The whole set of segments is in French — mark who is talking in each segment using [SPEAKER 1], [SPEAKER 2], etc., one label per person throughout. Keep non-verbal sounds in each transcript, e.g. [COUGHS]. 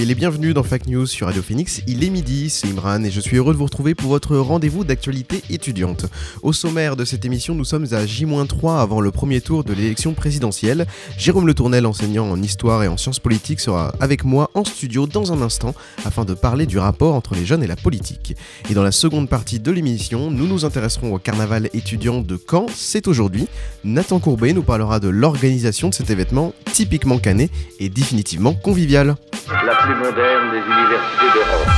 [SPEAKER 1] Soyez les bienvenus dans Fact News sur Radio Phoenix. Il est midi, c'est Imran et je suis heureux de vous retrouver pour votre rendez-vous d'actualité étudiante. Au sommaire de cette émission, nous sommes à J-3 avant le premier tour de l'élection présidentielle. Jérôme Le Tournel, enseignant en histoire et en sciences politiques, sera avec moi en studio dans un instant afin de parler du rapport entre les jeunes et la politique. Et dans la seconde partie de l'émission, nous nous intéresserons au carnaval étudiant de Caen. C'est aujourd'hui. Nathan Courbet nous parlera de l'organisation de cet événement typiquement canet et définitivement convivial.
[SPEAKER 2] Moderne des universités d'Europe.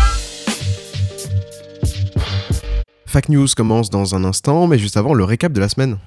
[SPEAKER 1] News commence dans un instant, mais juste avant le récap de la semaine.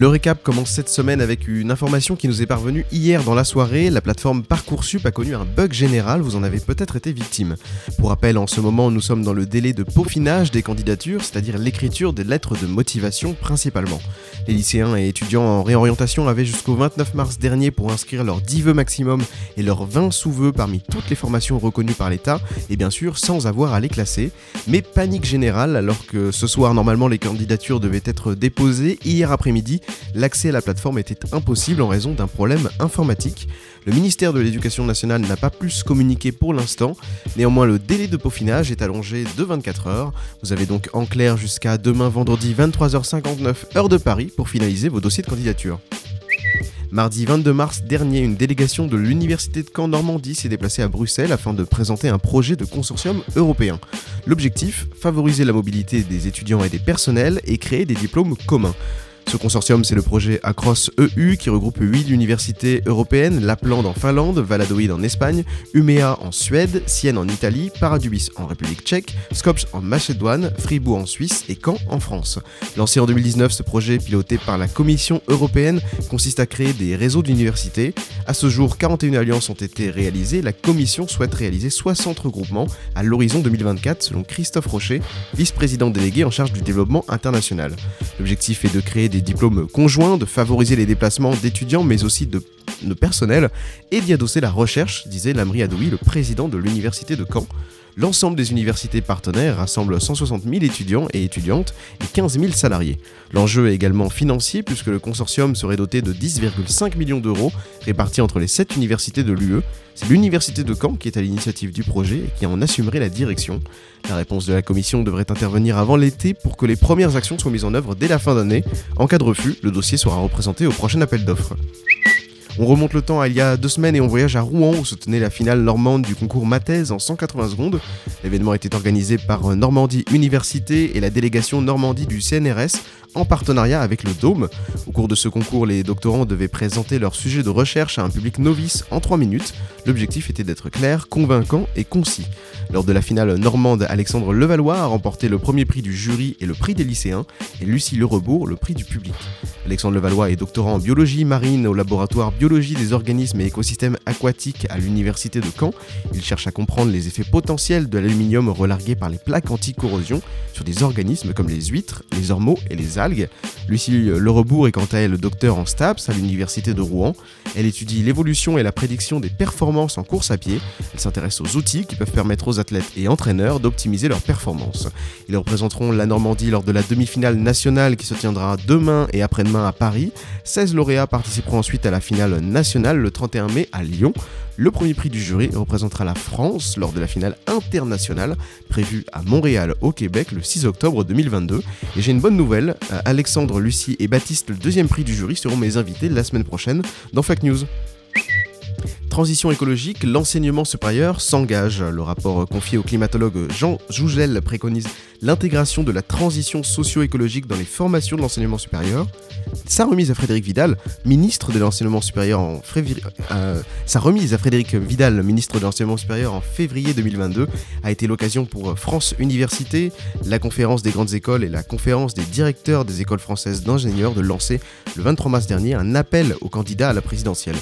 [SPEAKER 1] Le récap commence cette semaine avec une information qui nous est parvenue hier dans la soirée. La plateforme Parcoursup a connu un bug général, vous en avez peut-être été victime. Pour rappel, en ce moment, nous sommes dans le délai de peaufinage des candidatures, c'est-à-dire l'écriture des lettres de motivation principalement. Les lycéens et étudiants en réorientation avaient jusqu'au 29 mars dernier pour inscrire leurs 10 vœux maximum et leurs 20 sous-vœux parmi toutes les formations reconnues par l'État, et bien sûr sans avoir à les classer. Mais panique générale alors que ce soir normalement les candidatures devaient être déposées, hier après-midi l'accès à la plateforme était impossible en raison d'un problème informatique. Le ministère de l'Éducation nationale n'a pas plus communiqué pour l'instant, néanmoins le délai de peaufinage est allongé de 24 heures. Vous avez donc en clair jusqu'à demain vendredi 23h59 heure de Paris pour finaliser vos dossiers de candidature. Mardi 22 mars dernier, une délégation de l'Université de Caen Normandie s'est déplacée à Bruxelles afin de présenter un projet de consortium européen. L'objectif, favoriser la mobilité des étudiants et des personnels et créer des diplômes communs. Ce consortium, c'est le projet Across EU qui regroupe 8 universités européennes, Lapland en Finlande, Valladolid en Espagne, Umea en Suède, Sienne en Italie, Paradubis en République tchèque, Skopje en Macédoine, Fribourg en Suisse et Caen en France. Lancé en 2019, ce projet, piloté par la Commission européenne, consiste à créer des réseaux d'universités. À ce jour, 41 alliances ont été réalisées. La Commission souhaite réaliser 60 regroupements à l'horizon 2024, selon Christophe Rocher, vice-président délégué en charge du développement international. L'objectif est de créer des diplômes conjoints, de favoriser les déplacements d'étudiants mais aussi de, de personnel et d'y adosser la recherche, disait Lamri Adoui, le président de l'université de Caen. L'ensemble des universités partenaires rassemble 160 000 étudiants et étudiantes et 15 000 salariés. L'enjeu est également financier puisque le consortium serait doté de 10,5 millions d'euros répartis entre les 7 universités de l'UE. C'est l'université de Caen qui est à l'initiative du projet et qui en assumerait la direction. La réponse de la commission devrait intervenir avant l'été pour que les premières actions soient mises en œuvre dès la fin d'année. En cas de refus, le dossier sera représenté au prochain appel d'offres. On remonte le temps à il y a deux semaines et on voyage à Rouen où se tenait la finale normande du concours Mathèse en 180 secondes. L'événement était organisé par Normandie Université et la délégation Normandie du CNRS en partenariat avec le Dôme. Au cours de ce concours, les doctorants devaient présenter leur sujet de recherche à un public novice en 3 minutes. L'objectif était d'être clair, convaincant et concis. Lors de la finale normande, Alexandre Levallois a remporté le premier prix du jury et le prix des lycéens, et Lucie Lerebourg le prix du public. Alexandre Levallois est doctorant en biologie marine au laboratoire biologie des organismes et écosystèmes aquatiques à l'université de Caen. Il cherche à comprendre les effets potentiels de l'aluminium relargué par les plaques anti-corrosion sur des organismes comme les huîtres, les ormeaux et les algues. Lucie est quant à elle docteur en STAPS à l'université de Rouen. Elle étudie l'évolution et la prédiction des performances en course à pied. Elle s'intéresse aux outils qui peuvent permettre aux athlètes et entraîneurs d'optimiser leurs performances. Ils représenteront la Normandie lors de la demi-finale nationale qui se tiendra demain et après-demain à Paris. 16 lauréats participeront ensuite à la finale nationale le 31 mai à Lyon. Le premier prix du jury représentera la France lors de la finale internationale prévue à Montréal au Québec le 6 octobre 2022. Et j'ai une bonne nouvelle, euh, Alexandre, Lucie et Baptiste, le deuxième prix du jury, seront mes invités la semaine prochaine dans Fake News. Transition écologique, l'enseignement supérieur s'engage. Le rapport confié au climatologue Jean Jougel préconise l'intégration de la transition socio-écologique dans les formations de l'enseignement supérieur. Sa remise à Frédéric Vidal, ministre de l'enseignement supérieur en février, euh, sa remise à Frédéric Vidal, ministre de l'enseignement supérieur en février 2022, a été l'occasion pour France Université, la conférence des grandes écoles et la conférence des directeurs des écoles françaises d'ingénieurs de lancer le 23 mars dernier un appel aux candidats à la présidentielle.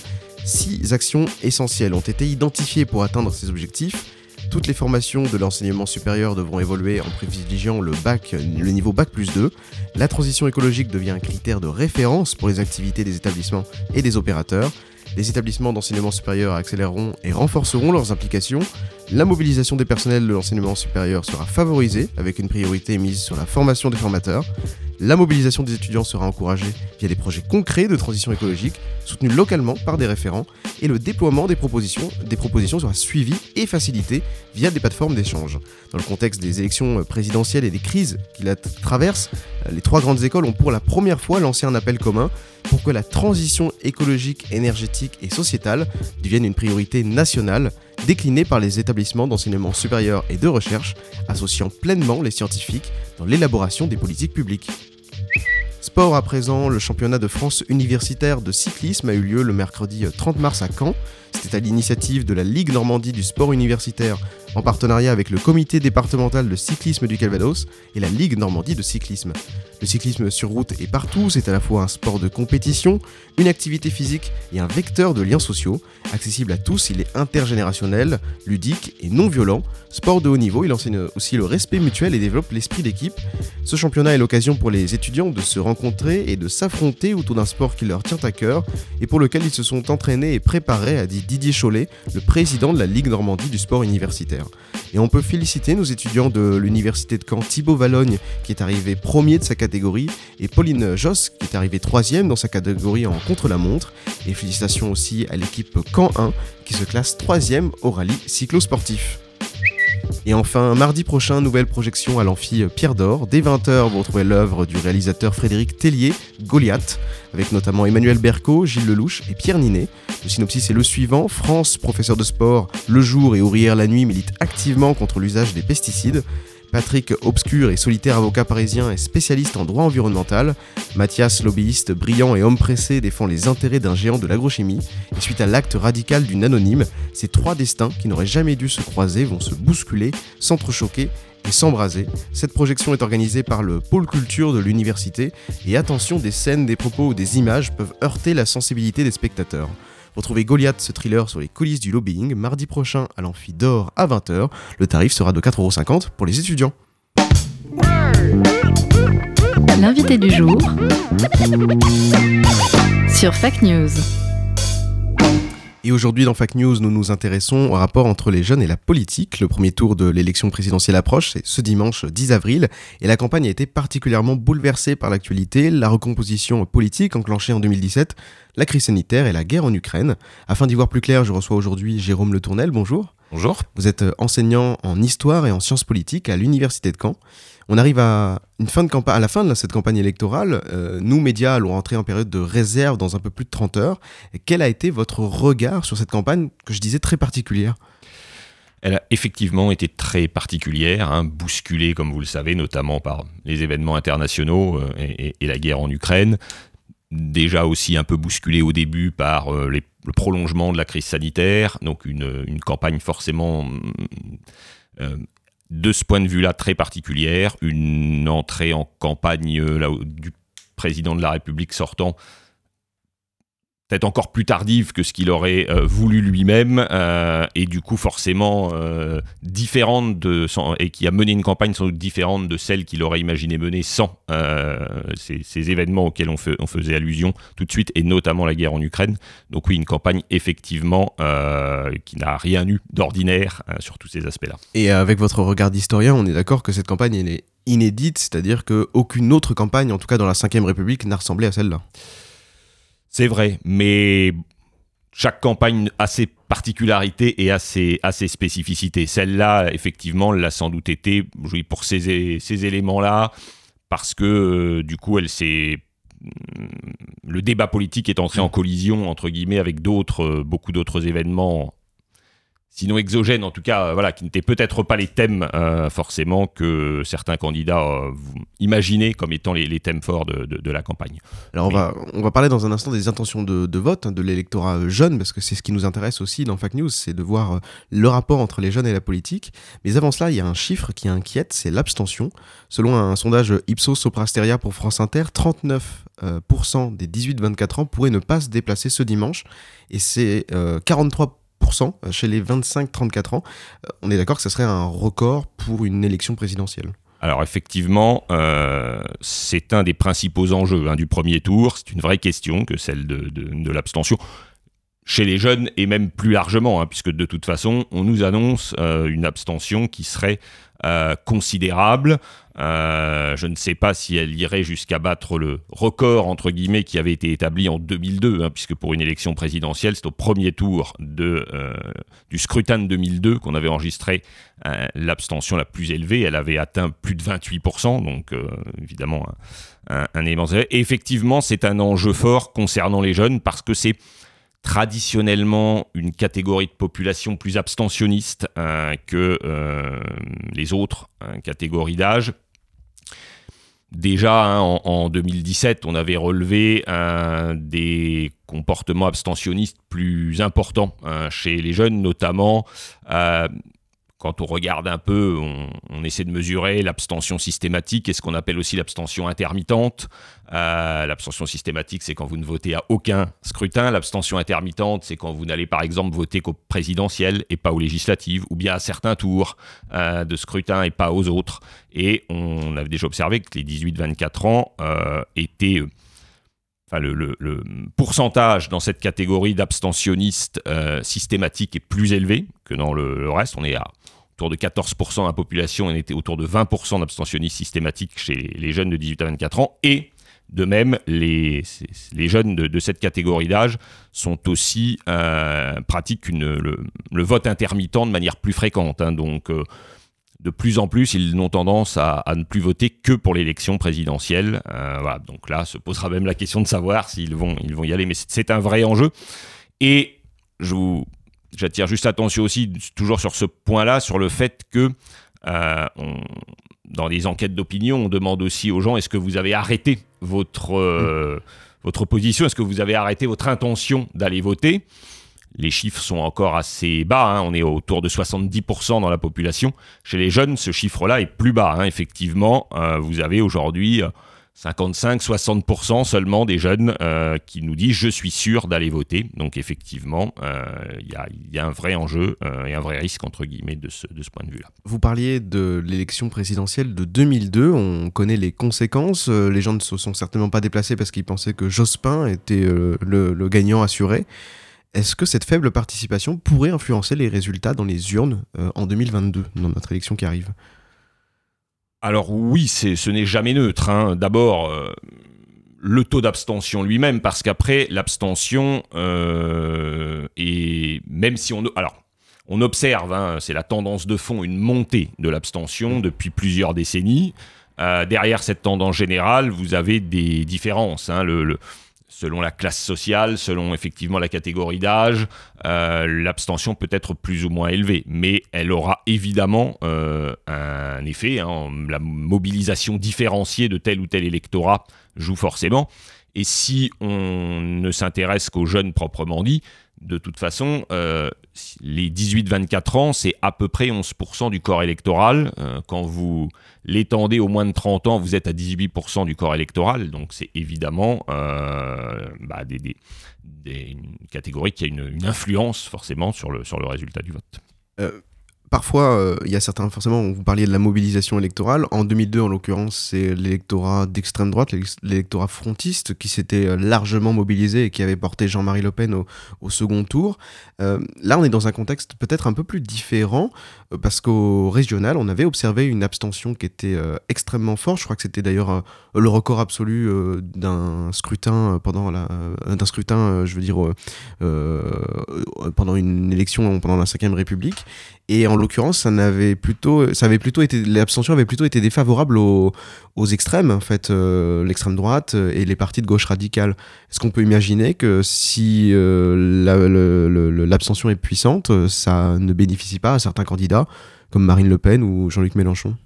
[SPEAKER 1] Six actions essentielles ont été identifiées pour atteindre ces objectifs. Toutes les formations de l'enseignement supérieur devront évoluer en privilégiant le bac, le niveau bac plus 2. La transition écologique devient un critère de référence pour les activités des établissements et des opérateurs. Les établissements d'enseignement supérieur accéléreront et renforceront leurs implications. La mobilisation des personnels de l'enseignement supérieur sera favorisée avec une priorité mise sur la formation des formateurs. La mobilisation des étudiants sera encouragée via des projets concrets de transition écologique, soutenus localement par des référents, et le déploiement des propositions, des propositions sera suivi et facilité via des plateformes d'échange. Dans le contexte des élections présidentielles et des crises qui la traversent, les trois grandes écoles ont pour la première fois lancé un appel commun pour que la transition écologique, énergétique et sociétale devienne une priorité nationale déclinée par les établissements d'enseignement supérieur et de recherche, associant pleinement les scientifiques dans l'élaboration des politiques publiques. Sport à présent, le championnat de France universitaire de cyclisme a eu lieu le mercredi 30 mars à Caen. C'était à l'initiative de la Ligue Normandie du sport universitaire en partenariat avec le comité départemental de cyclisme du Calvados et la Ligue Normandie de cyclisme. Le cyclisme sur route est partout, c'est à la fois un sport de compétition, une activité physique et un vecteur de liens sociaux. Accessible à tous, il est intergénérationnel, ludique et non violent. Sport de haut niveau, il enseigne aussi le respect mutuel et développe l'esprit d'équipe. Ce championnat est l'occasion pour les étudiants de se rencontrer et de s'affronter autour d'un sport qui leur tient à cœur et pour lequel ils se sont entraînés et préparés, a dit Didier Chollet, le président de la Ligue Normandie du sport universitaire. Et on peut féliciter nos étudiants de l'université de Caen, Thibaut Valogne, qui est arrivé premier de sa catégorie, et Pauline Joss, qui est arrivée troisième dans sa catégorie en contre-la-montre. Et félicitations aussi à l'équipe Caen 1, qui se classe troisième au rallye cyclo-sportif. Et enfin, mardi prochain, nouvelle projection à l'amphi Pierre d'Or. Dès 20h, vous retrouvez l'œuvre du réalisateur Frédéric Tellier, Goliath, avec notamment Emmanuel Berco, Gilles Lelouch et Pierre Ninet. Le synopsis est le suivant France, professeur de sport, le jour et ouvrière la nuit, milite activement contre l'usage des pesticides. Patrick, obscur et solitaire avocat parisien et spécialiste en droit environnemental. Mathias, lobbyiste brillant et homme pressé, défend les intérêts d'un géant de l'agrochimie. Et suite à l'acte radical d'une anonyme, ces trois destins qui n'auraient jamais dû se croiser vont se bousculer, s'entrechoquer et s'embraser. Cette projection est organisée par le pôle culture de l'université et attention, des scènes, des propos ou des images peuvent heurter la sensibilité des spectateurs. Retrouvez Goliath, ce thriller sur les coulisses du lobbying, mardi prochain à l'amphi d'or à 20h. Le tarif sera de 4,50€ pour les étudiants.
[SPEAKER 3] L'invité du jour sur Fact News.
[SPEAKER 1] Et aujourd'hui dans Fact News, nous nous intéressons au rapport entre les jeunes et la politique. Le premier tour de l'élection présidentielle approche, c'est ce dimanche 10 avril, et la campagne a été particulièrement bouleversée par l'actualité, la recomposition politique enclenchée en 2017, la crise sanitaire et la guerre en Ukraine. Afin d'y voir plus clair, je reçois aujourd'hui Jérôme Le Tournel. Bonjour.
[SPEAKER 4] Bonjour.
[SPEAKER 1] Vous êtes enseignant en histoire et en sciences politiques à l'université de Caen. On arrive à, la fin de cette campagne électorale. Euh, nous, médias, allons entrer en période de réserve dans un peu plus de 30 heures. Quel a été votre regard sur cette campagne que je disais très particulière?
[SPEAKER 4] Elle a effectivement été très particulière, hein, bousculée, comme vous le savez, notamment par les événements internationaux euh, et, la guerre en Ukraine. Déjà aussi un peu bousculée au début par euh, le prolongement de la crise sanitaire, donc une, campagne forcément de ce point de vue-là très particulière, une entrée en campagne euh, du président de la République sortant peut-être encore plus tardive que ce qu'il aurait euh, voulu lui-même euh, et du coup forcément euh, différente de et qui a mené une campagne sans doute différente de celle qu'il aurait imaginé mener sans ces, événements auxquels on, on, faisait allusion tout de suite et notamment la guerre en Ukraine. Donc oui une campagne effectivement qui n'a rien eu d'ordinaire sur tous ces aspects-là.
[SPEAKER 1] Et avec votre regard d'historien on est d'accord que cette campagne elle est inédite c'est-à-dire qu'aucune autre campagne en tout cas dans la 5ème République n'a ressemblé à celle-là
[SPEAKER 4] c'est vrai, mais chaque campagne a ses particularités et a ses, a ses spécificités. Celle-là, effectivement, l'a sans doute été pour ces, ces éléments-là, parce que euh, du coup, elle s'est le débat politique est entré en collision entre guillemets avec d'autres, beaucoup d'autres événements sinon exogènes, en tout cas, euh, voilà, qui n'étaient peut-être pas les thèmes euh, forcément que certains candidats euh, imaginaient comme étant les, thèmes forts de, la campagne.
[SPEAKER 1] Alors on, va, on va parler dans un instant des intentions de, vote hein, de l'électorat jeune, parce que c'est ce qui nous intéresse aussi dans Fact News, c'est de voir le rapport entre les jeunes et la politique. Mais avant cela, il y a un chiffre qui inquiète, c'est l'abstention. Selon un sondage Ipsos Soprasteria pour France Inter, 39% des 18-24 ans pourraient ne pas se déplacer ce dimanche, et c'est 43% chez les 25-34 ans. Euh, on est d'accord que ce serait un record pour une élection présidentielle.
[SPEAKER 4] Alors effectivement, euh, c'est un des principaux enjeux hein, du premier tour. C'est une vraie question que celle de, l'abstention chez les jeunes et même plus largement, hein, puisque de toute façon, on nous annonce euh, une abstention qui serait considérable. Euh, je ne sais pas si elle irait jusqu'à battre le record, entre guillemets, qui avait été établi en 2002, hein, puisque pour une élection présidentielle, c'est au premier tour de, euh, du scrutin de 2002 qu'on avait enregistré euh, l'abstention la plus élevée. Elle avait atteint plus de 28%, donc évidemment un, un élément. Et effectivement, c'est un enjeu fort concernant les jeunes, parce que c'est traditionnellement une catégorie de population plus abstentionniste que les autres catégories d'âge. Déjà, hein, en, 2017, on avait relevé un des comportements abstentionnistes plus importants hein, chez les jeunes, notamment euh, quand on regarde un peu, on, essaie de mesurer l'abstention systématique et ce qu'on appelle aussi l'abstention intermittente. Euh, l'abstention systématique, c'est quand vous ne votez à aucun scrutin. L'abstention intermittente, c'est quand vous n'allez par exemple voter qu'au présidentiel et pas aux législatives, ou bien à certains tours euh, de scrutin et pas aux autres. Et on avait déjà observé que les 18-24 ans euh, étaient enfin le, pourcentage dans cette catégorie d'abstentionnistes systématiques est plus élevé que dans le, reste. On est à autour de 14% de la population, on était autour de 20% d'abstentionnistes systématiques chez les jeunes de 18 à 24 ans. Et de même, les, les jeunes de, cette catégorie d'âge sont aussi euh, pratiquent le, vote intermittent de manière plus fréquente. Hein. donc, euh, de plus en plus, ils ont tendance à, ne plus voter que pour l'élection présidentielle. Euh, donc là, se posera même la question de savoir s'ils vont, ils vont y aller. Mais c'est un vrai enjeu. Et je vous j'attire juste attention aussi, toujours sur ce point-là, sur le fait que euh, dans les enquêtes d'opinion, on demande aussi aux gens est-ce que vous avez arrêté votre, euh, votre position? Est-ce que vous avez arrêté votre intention d'aller voter? Les chiffres sont encore assez bas, hein. on est autour de 70% dans la population. Chez les jeunes, ce chiffre-là est plus bas. Hein. Effectivement, euh, vous avez aujourd'hui 55-60% seulement des jeunes euh, qui nous disent je suis sûr d'aller voter. Donc effectivement, euh, il y, a un vrai enjeu euh, et un vrai risque entre guillemets de ce, point de vue-là.
[SPEAKER 1] Vous parliez de l'élection présidentielle de 2002, on connaît les conséquences. Les gens ne se sont certainement pas déplacés parce qu'ils pensaient que Jospin était le gagnant assuré. Est-ce que cette faible participation pourrait influencer les résultats dans les urnes en 2022, dans notre élection qui arrive?
[SPEAKER 4] Alors oui, ce n'est jamais neutre. Hein. D'abord, euh, le taux d'abstention lui-même, parce qu'après, l'abstention, euh, même si on... Alors, on observe, hein, c'est la tendance de fond, une montée de l'abstention depuis plusieurs décennies. Euh, derrière cette tendance générale, vous avez des différences. Hein. Selon la classe sociale, selon effectivement la catégorie d'âge, euh, l'abstention peut être plus ou moins élevée, mais elle aura évidemment euh, un effet. Hein, la mobilisation différenciée de tel ou tel électorat joue forcément. Et si on ne s'intéresse qu'aux jeunes proprement dit, de toute façon, euh, les 18-24 ans, c'est à peu près 11% du corps électoral. Euh, quand vous l'étendez au moins de 30 ans, vous êtes à 18% du corps électoral. Donc c'est évidemment euh, bah, une catégorie qui a une, influence forcément sur le, sur le résultat du vote
[SPEAKER 1] parfois, euh, il y a certains, forcément, vous parliez de la mobilisation électorale. En 2002, en l'occurrence, c'est l'électorat d'extrême droite, l'électorat frontiste, qui s'était euh, largement mobilisé et qui avait porté Jean-Marie Le Pen au, second tour. Euh, là, on est dans un contexte peut-être un peu plus différent. Euh, parce qu'au régional, on avait observé une abstention qui était euh, extrêmement forte. Je crois que c'était d'ailleurs euh, le record absolu d'un scrutin pendant la, scrutin, je veux dire, pendant une élection pendant la Ve République. Et en l'occurrence, ça avait plutôt été, l'abstention avait plutôt été défavorable aux, extrêmes, en fait, l'extrême droite et les partis de gauche radicale. Est-ce qu'on peut imaginer que si l'abstention est puissante, ça ne bénéficie pas à certains candidats comme Marine Le Pen ou Jean-Luc Mélenchon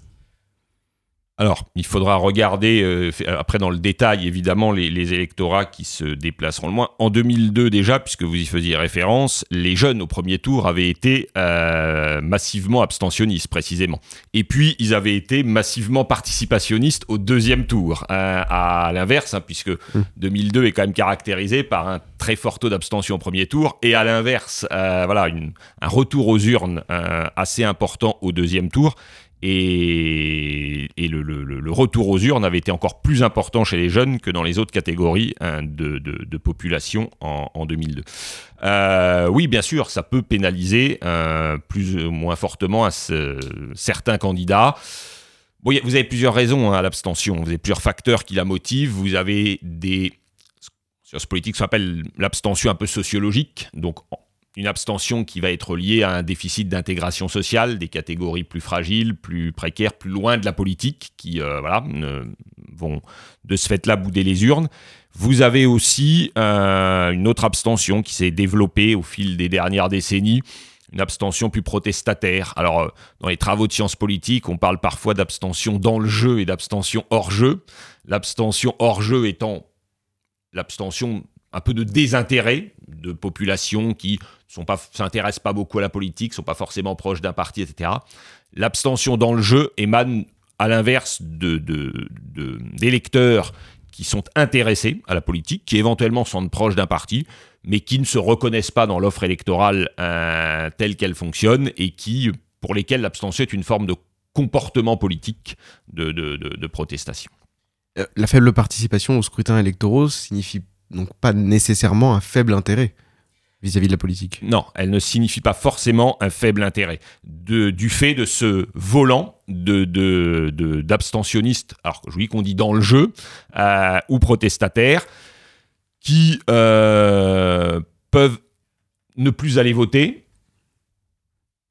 [SPEAKER 4] Alors, il faudra regarder, euh, après dans le détail, évidemment, les, les électorats qui se déplaceront le moins. En 2002 déjà, puisque vous y faisiez référence, les jeunes au premier tour avaient été euh, massivement abstentionnistes, précisément. Et puis, ils avaient été massivement participationnistes au deuxième tour. Euh, à l'inverse, hein, puisque 2002 est quand même caractérisé par un très fort taux d'abstention au premier tour, et à l'inverse, euh, voilà, une- un retour aux urnes assez important au deuxième tour. Et, le, retour aux urnes avait été encore plus important chez les jeunes que dans les autres catégories hein, de, population en, en 2002. Euh, oui, bien sûr, ça peut pénaliser euh, plus ou moins fortement à ce- certains candidats. Vous avez plusieurs raisons hein, à l'abstention. Vous avez plusieurs facteurs qui la motivent. Vous avez des sur ce politique, ça l'abstention un peu sociologique. Donc, une abstention qui va être liée à un déficit d'intégration sociale des catégories plus fragiles, plus précaires, plus loin de la politique, qui euh, voilà, vont de ce fait-là bouder les urnes. Vous avez aussi euh, une autre abstention qui s'est développée au fil des dernières décennies, une abstention plus protestataire. Alors, euh, dans les travaux de sciences politiques, on parle parfois d'abstention dans le jeu et d'abstention hors jeu. L'abstention hors jeu étant l'abstention un peu de désintérêt de populations qui pas s'intéressent pas beaucoup à la politique, sont pas forcément proches d'un parti, etc. L'abstention dans le jeu émane à l'inverse d'électeurs qui sont intéressés à la politique, qui éventuellement sont proches d'un parti, mais qui ne se reconnaissent pas dans l'offre électorale euh, telle qu'elle fonctionne et qui, pour lesquels l'abstention est une forme de comportement politique de protestation.
[SPEAKER 1] Euh, La faible participation aux scrutins électoraux signifie donc pas nécessairement un faible intérêt vis-à-vis de la politique.
[SPEAKER 4] Non, elle ne signifie pas forcément un faible intérêt. Du fait de ce volant de, d'abstentionnistes, alors je dis qu'on dit dans le jeu, euh, ou protestataires, qui euh, peuvent ne plus aller voter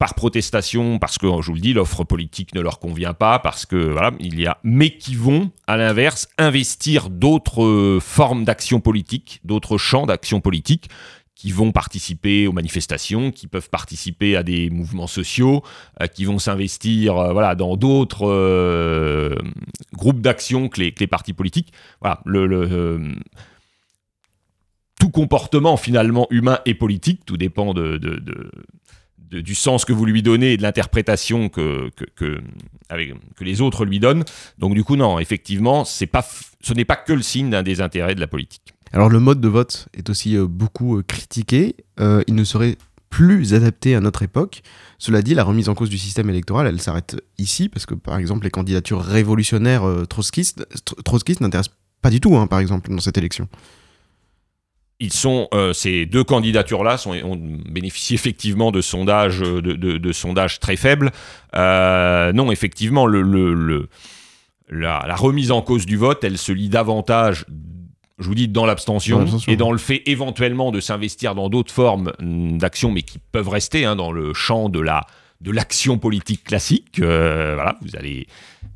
[SPEAKER 4] par protestation, parce que, je vous le dis, l'offre politique ne leur convient pas, parce que, voilà, il y a, mais qui vont, à l'inverse, investir d'autres euh, formes d'action politique, d'autres champs d'action politique, qui vont participer aux manifestations, qui peuvent participer à des mouvements sociaux, euh, qui vont s'investir euh, voilà, dans d'autres euh, groupes d'action que les, que les partis politiques. Voilà, le, le, tout comportement finalement humain et politique, tout dépend de, de- de- du sens que vous lui donnez et de l'interprétation que, que, les autres lui donnent. Donc du coup, non, effectivement, pas, ce n'est pas que le signe d'un désintérêt de la politique.
[SPEAKER 1] Alors le mode de vote est aussi euh, beaucoup euh, critiqué. Euh, il ne serait plus adapté à notre époque. Cela dit, la remise en cause du système électoral, elle s'arrête ici parce que par exemple les candidatures révolutionnaires trotskistes, tr- trotskistes n'intéressent pas du tout, hein, par exemple, dans cette élection.
[SPEAKER 4] Ils sont, euh, ces deux candidatures-là ont bénéficié effectivement de sondages, euh, de, de- de sondages très faibles. Euh, non, effectivement, le, le- le- la, la remise en cause du vote, elle se lie davantage, je vous dis, dans l'abstention et dans le fait éventuellement de s'investir dans d'autres formes d'action, mais qui peuvent rester hein, dans le champ de la de l'action politique classique. Euh, voilà, vous allez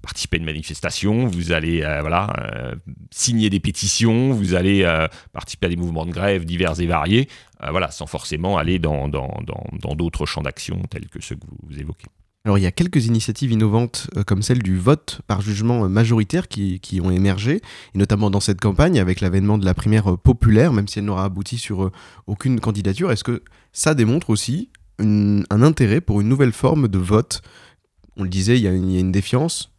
[SPEAKER 4] participer à une manifestation, vous allez euh, voilà euh, signer des pétitions, vous allez euh, participer à des mouvements de grève divers et variés, voilà, sans forcément aller dans dans- dans- dans d'autres champs d'action tels que ceux que vous, évoquez.
[SPEAKER 1] Alors il y a quelques initiatives innovantes comme celle du vote par jugement majoritaire qui, qui ont émergé, et notamment dans cette campagne avec l'avènement de la primaire populaire, même si elle n'aura abouti sur aucune candidature. Est-ce que ça démontre aussi un intérêt pour une nouvelle forme de vote? On le disait, il y a une défiance,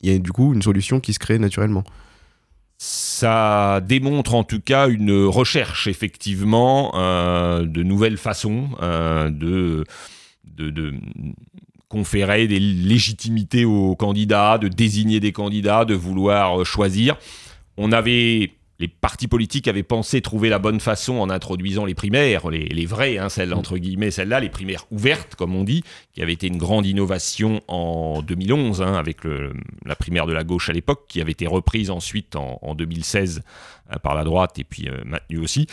[SPEAKER 1] il y a du coup une solution qui se crée naturellement.
[SPEAKER 4] Ça démontre en tout cas une recherche effectivement euh, de nouvelles façons euh, de, de, conférer des légitimités aux candidats, de désigner des candidats, de vouloir euh, choisir. On avait les partis politiques avaient pensé trouver la bonne façon en introduisant les primaires, les, les vraies, hein, celles entre guillemets, celles-là, les primaires ouvertes, comme on dit, qui avait été une grande innovation en 2011, hein, avec le, la primaire de la gauche à l'époque, qui avait été reprise ensuite en, en 2016 euh, par la droite et puis euh, maintenue aussi.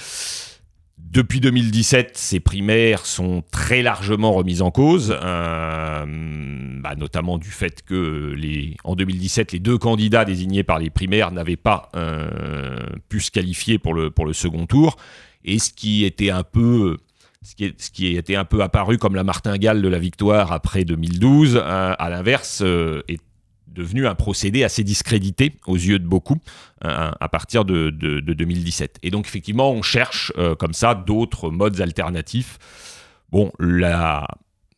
[SPEAKER 4] Depuis 2017, ces primaires sont très largement remises en cause, euh, bah, notamment du fait que en 2017, les deux candidats désignés par les primaires n'avaient pas euh, pu se qualifier pour le, pour le second tour. Et ce qui était un peu ce qui, est, ce qui était un peu apparu comme la martingale de la victoire après 2012, euh, à l'inverse, est devenu un procédé assez discrédité aux yeux de beaucoup euh, à partir de, de, de, 2017. Et donc effectivement, on cherche euh, comme ça d'autres modes alternatifs. Bon, la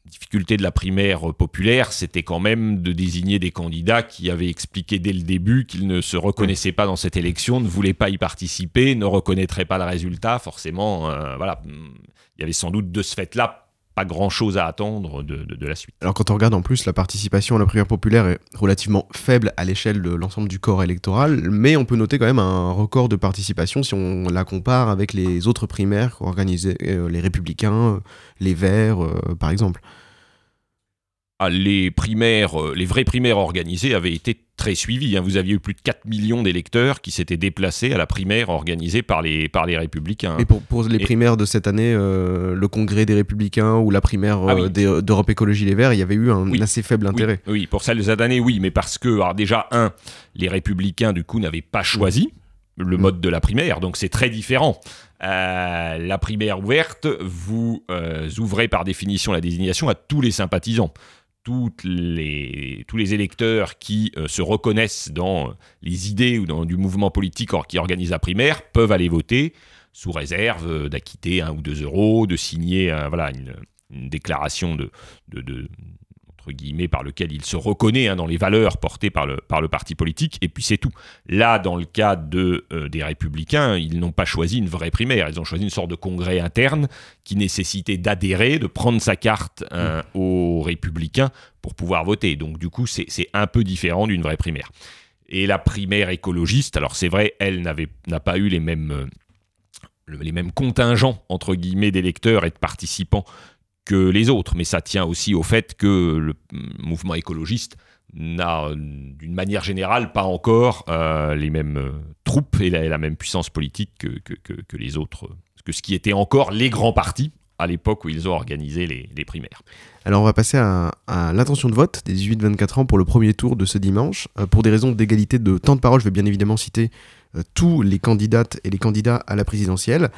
[SPEAKER 4] difficulté de la primaire populaire, c'était quand même de désigner des candidats qui avaient expliqué dès le début qu'ils ne se reconnaissaient pas dans cette élection, ne voulaient pas y participer, ne reconnaîtraient pas le résultat. Forcément, euh, voilà, il y avait sans doute de ce fait-là pas grand chose à attendre de, la suite.
[SPEAKER 1] Alors quand on regarde en plus la participation à la primaire populaire est relativement faible à l'échelle de l'ensemble du corps électoral, mais on peut noter quand même un record de participation si on la compare avec les autres primaires organisées, euh, les républicains, les verts euh, par exemple.
[SPEAKER 4] Ah, les primaires, euh, les vraies primaires organisées avaient été très suivies. Hein. Vous aviez eu plus de 4 millions d'électeurs qui s'étaient déplacés à la primaire organisée par les, par les Républicains.
[SPEAKER 1] Et pour, pour les Et... primaires de cette année, euh, le congrès des Républicains ou la primaire ah, oui. euh, d'Europe Écologie Les Verts, il y avait eu un
[SPEAKER 4] oui.
[SPEAKER 1] assez faible intérêt.
[SPEAKER 4] Oui, oui, pour celles de cette année, oui, mais parce que, alors déjà, un, les Républicains, du coup, n'avaient pas choisi le mode de la primaire, donc c'est très différent. Euh, la primaire ouverte, vous euh, ouvrez par définition la désignation à tous les sympathisants tous les électeurs qui euh, se reconnaissent dans les idées ou dans du mouvement politique qui organise la primaire peuvent aller voter sous réserve d'acquitter un ou deux euros, de signer euh, voilà, une, déclaration de entre guillemets, par lequel il se reconnaît hein, dans les valeurs portées par le, par le parti politique, et puis c'est tout. Là, dans le cas de, euh, des républicains, ils n'ont pas choisi une vraie primaire, ils ont choisi une sorte de congrès interne qui nécessitait d'adhérer, de prendre sa carte euh, mmh. aux républicains pour pouvoir voter. Donc du coup, c'est un peu différent d'une vraie primaire. Et la primaire écologiste, alors c'est vrai, elle n'a pas eu les mêmes... Euh, les mêmes contingents, entre guillemets, d'électeurs et de participants que les autres, mais ça tient aussi au fait que le mouvement écologiste n'a, d'une manière générale, pas encore euh, les mêmes euh, troupes et la, même puissance politique que, que, les autres, que ce qui était encore les grands partis à l'époque où ils ont organisé les, primaires.
[SPEAKER 1] Alors on va passer à, l'intention de vote des 18-24 ans pour le premier tour de ce dimanche. Euh, pour des raisons d'égalité de temps de parole, je vais bien évidemment citer euh, tous les candidates et les candidats à la présidentielle.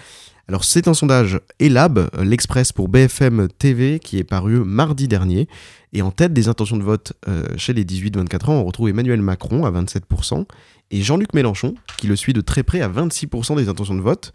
[SPEAKER 1] Alors c'est un sondage Elab, l'Express pour BFM TV, qui est paru mardi dernier. Et en tête des intentions de vote euh, chez les 18-24 ans, on retrouve Emmanuel Macron à 27% et Jean-Luc Mélenchon, qui le suit de très près à 26% des intentions de vote.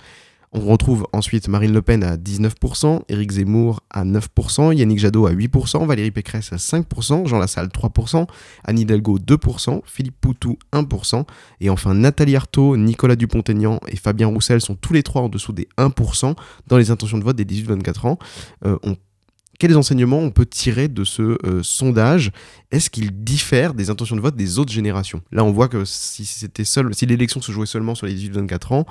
[SPEAKER 1] On retrouve ensuite Marine Le Pen à 19%, Éric Zemmour à 9%, Yannick Jadot à 8%, Valérie Pécresse à 5%, Jean Lassalle 3%, Anne Hidalgo 2%, Philippe Poutou 1%, et enfin Nathalie Arthaud, Nicolas Dupont-Aignan et Fabien Roussel sont tous les trois en dessous des 1% dans les intentions de vote des 18-24 ans. Euh, quels enseignements on peut tirer de ce euh, sondage? Est-ce qu'il diffère des intentions de vote des autres générations? Là, on voit que si si l'élection se jouait seulement sur les 18-24 ans,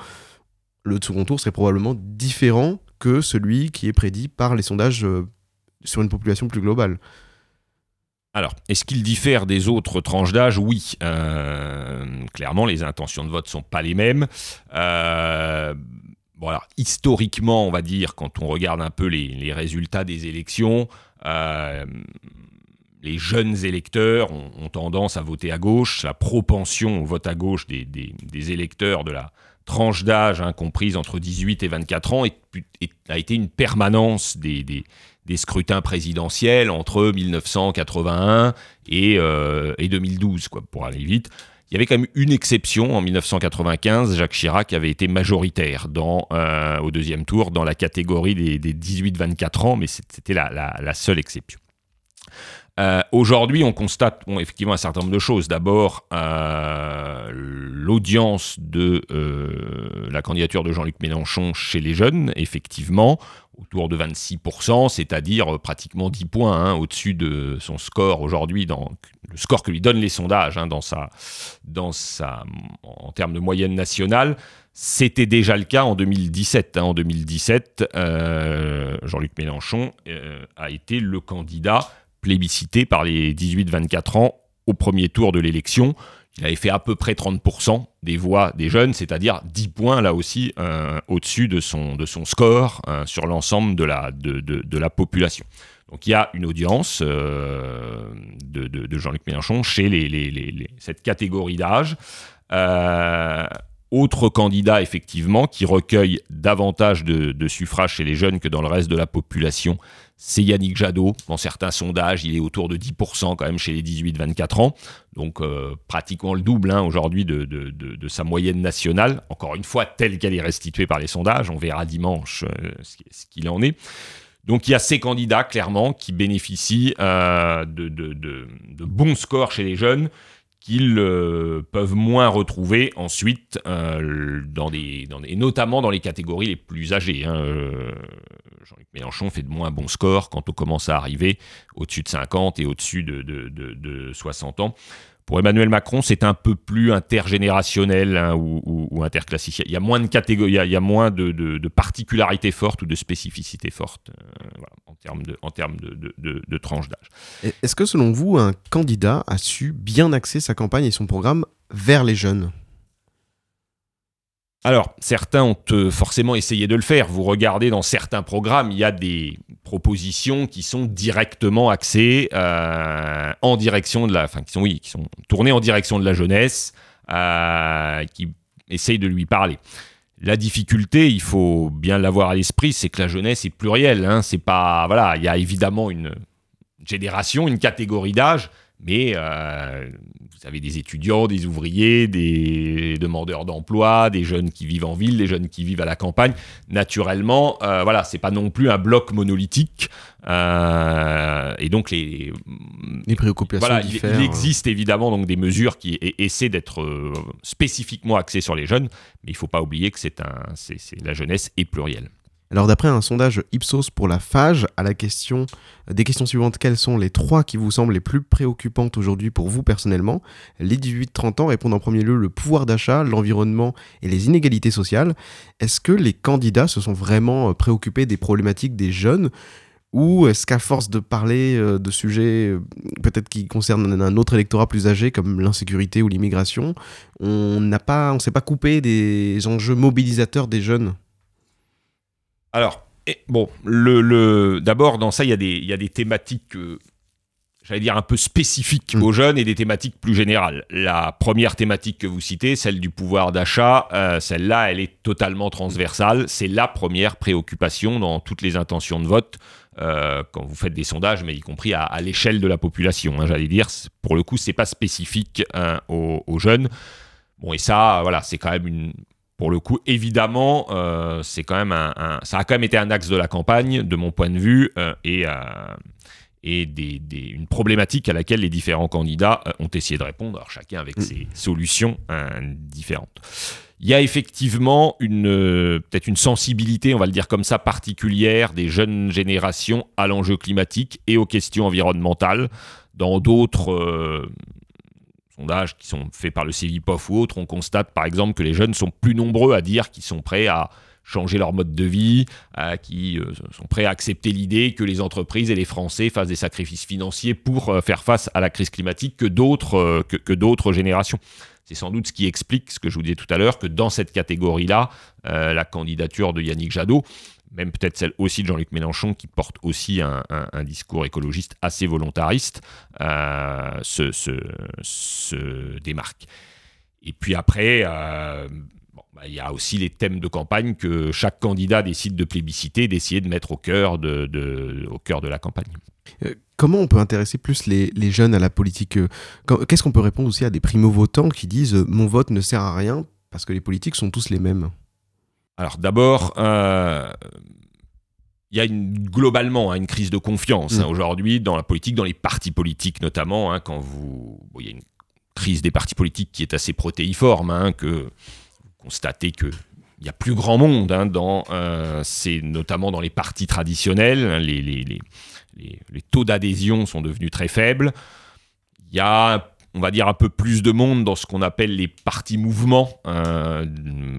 [SPEAKER 1] le second tour serait probablement différent que celui qui est prédit par les sondages euh, sur une population plus globale.
[SPEAKER 4] Alors, est-ce qu'il diffère des autres tranches d'âge? Oui. Euh, clairement, les intentions de vote ne sont pas les mêmes. Euh, bon, alors, historiquement, on va dire, quand on regarde un peu les, résultats des élections, les jeunes électeurs ont, tendance à voter à gauche. La propension au vote à gauche des électeurs de la, tranche d'âge hein, comprise entre 18 et 24 ans a été une permanence des, des, scrutins présidentiels entre 1981 et, euh, et 2012, quoi, pour aller vite. Il y avait quand même une exception en 1995, Jacques Chirac avait été majoritaire euh, au deuxième tour dans la catégorie des, des 18-24 ans, mais c'était la, seule exception. Euh, Aujourd'hui, on constate effectivement un certain nombre de choses. D'abord, euh, l'audience de euh, la candidature de Jean-Luc Mélenchon chez les jeunes. Effectivement, autour de 26%, c'est-à-dire pratiquement 10 points hein, au-dessus de son score aujourd'hui, le score que lui donnent les sondages hein, dans sa, dans sa, en termes de moyenne nationale. C'était déjà le cas en 2017. Hein. En 2017, euh, Jean-Luc Mélenchon a été le candidat plébiscité par les 18-24 ans au premier tour de l'élection. Il avait fait à peu près 30% des voix des jeunes, c'est-à-dire 10 points là aussi euh, au-dessus de son, score sur l'ensemble de la, population. Donc il y a une audience de, de Jean-Luc Mélenchon chez les, les, cette catégorie d'âge. Autre candidat, effectivement, qui recueille davantage de, suffrages chez les jeunes que dans le reste de la population, c'est Yannick Jadot. Dans certains sondages, il est autour de 10% quand même chez les 18-24 ans. Donc euh, pratiquement le double hein, aujourd'hui de, de, sa moyenne nationale. Encore une fois, telle qu'elle est restituée par les sondages. On verra dimanche euh, ce qu'il en est. Donc il y a ces candidats, clairement, qui bénéficient euh, de, bons scores chez les jeunes qu'ils euh, peuvent moins retrouver ensuite, euh, dans des, et notamment dans les catégories les plus âgées. Hein. Euh, Jean-Luc Mélenchon fait de moins bons scores quand on commence à arriver au-dessus de 50 et au-dessus de, de, de 60 ans. Pour Emmanuel Macron, c'est un peu plus intergénérationnel hein, ou, ou. Il y a moins de catégories, il y a, moins de, particularités fortes ou de spécificités fortes euh, en termes de, de, de tranche d'âge.
[SPEAKER 1] Est-ce que selon vous, un candidat a su bien axer sa campagne et son programme vers les jeunes?
[SPEAKER 4] Alors, certains ont euh, forcément essayé de le faire. Vous regardez dans certains programmes, il y a des propositions qui sont directement axées euh, en direction de la, enfin, qui sont oui, qui sont tournées en direction de la jeunesse, euh, qui essayent de lui parler. La difficulté, il faut bien l'avoir à l'esprit, c'est que la jeunesse est plurielle. Hein. c'est pas, voilà, il y a évidemment une génération, une catégorie d'âge, mais vous avez des étudiants, des ouvriers, des demandeurs d'emploi, des jeunes qui vivent en ville, des jeunes qui vivent à la campagne. Naturellement, euh, voilà, c'est pas non plus un bloc monolithique. Euh, et donc les,
[SPEAKER 1] les préoccupations
[SPEAKER 4] voilà, il, il, existe évidemment donc des mesures qui essaient d'être euh, spécifiquement axées sur les jeunes, mais il faut pas oublier que c'est un, c'est, la jeunesse est plurielle.
[SPEAKER 1] Alors d'après un sondage Ipsos pour la FAGE, à la question des questions suivantes, quelles sont les trois qui vous semblent les plus préoccupantes aujourd'hui pour vous personnellement? Les 18-30 ans répondent en premier lieu le pouvoir d'achat, l'environnement et les inégalités sociales. Est-ce que les candidats se sont vraiment euh, préoccupés des problématiques des jeunes? Ou est-ce qu'à force de parler euh, de sujets euh, peut-être qui concernent un autre électorat plus âgé comme l'insécurité ou l'immigration, on n'a pas, on s'est pas coupé des enjeux mobilisateurs des jeunes?
[SPEAKER 4] Alors, bon, le, d'abord, dans ça, il y, a des, y a des thématiques, euh, j'allais dire, un peu spécifiques mm. aux jeunes et des thématiques plus générales. La première thématique que vous citez, celle du pouvoir d'achat, euh, celle-là, elle est totalement transversale. C'est la première préoccupation dans toutes les intentions de vote. Euh, quand vous faites des sondages, mais y compris à, l'échelle de la population, hein, j'allais dire. Pour le coup, c'est pas spécifique hein, aux, aux, jeunes. Bon, et ça, voilà, c'est quand même une, pour le coup, évidemment, euh, c'est quand même un, ça a quand même été un axe de la campagne, de mon point de vue, euh, et, euh, et des, une problématique à laquelle les différents candidats ont essayé de répondre, alors chacun avec mm. ses solutions différentes. Il y a effectivement une peut-être une sensibilité, on va le dire comme ça, particulière des jeunes générations à l'enjeu climatique et aux questions environnementales. Dans d'autres sondages qui sont faits par le CVPOF ou autres, on constate par exemple que les jeunes sont plus nombreux à dire qu'ils sont prêts à changer leur mode de vie, qui euh, sont prêts à accepter l'idée que les entreprises et les Français fassent des sacrifices financiers pour euh, faire face à la crise climatique que d'autres euh, que, d'autres générations. C'est sans doute ce qui explique ce que je vous disais tout à l'heure, que dans cette catégorie-là, la candidature de Yannick Jadot même peut-être celle aussi de Jean-Luc Mélenchon, qui porte aussi un, discours écologiste assez volontariste, euh, se, démarque. Et puis après, euh, bah, il y a aussi les thèmes de campagne que chaque candidat décide de plébisciter, d'essayer de mettre au cœur de, la campagne.
[SPEAKER 1] Euh, comment on peut intéresser plus les, jeunes à la politique Qu'est-ce qu'on peut répondre aussi à des primo-votants qui disent Mon vote ne sert à rien parce que les politiques sont tous les mêmes?
[SPEAKER 4] Alors d'abord, euh, il y a une, globalement hein, une crise de confiance hein, mm. aujourd'hui dans la politique, dans les partis politiques notamment. Hein, quand vous, il y a une crise des partis politiques qui est assez protéiforme, que vous constatez que il y a plus grand monde dans, euh, c'est notamment dans les partis traditionnels, les, les, les, les taux d'adhésion sont devenus très faibles. Il y a on va dire un peu plus de monde dans ce qu'on appelle les partis mouvements. Euh,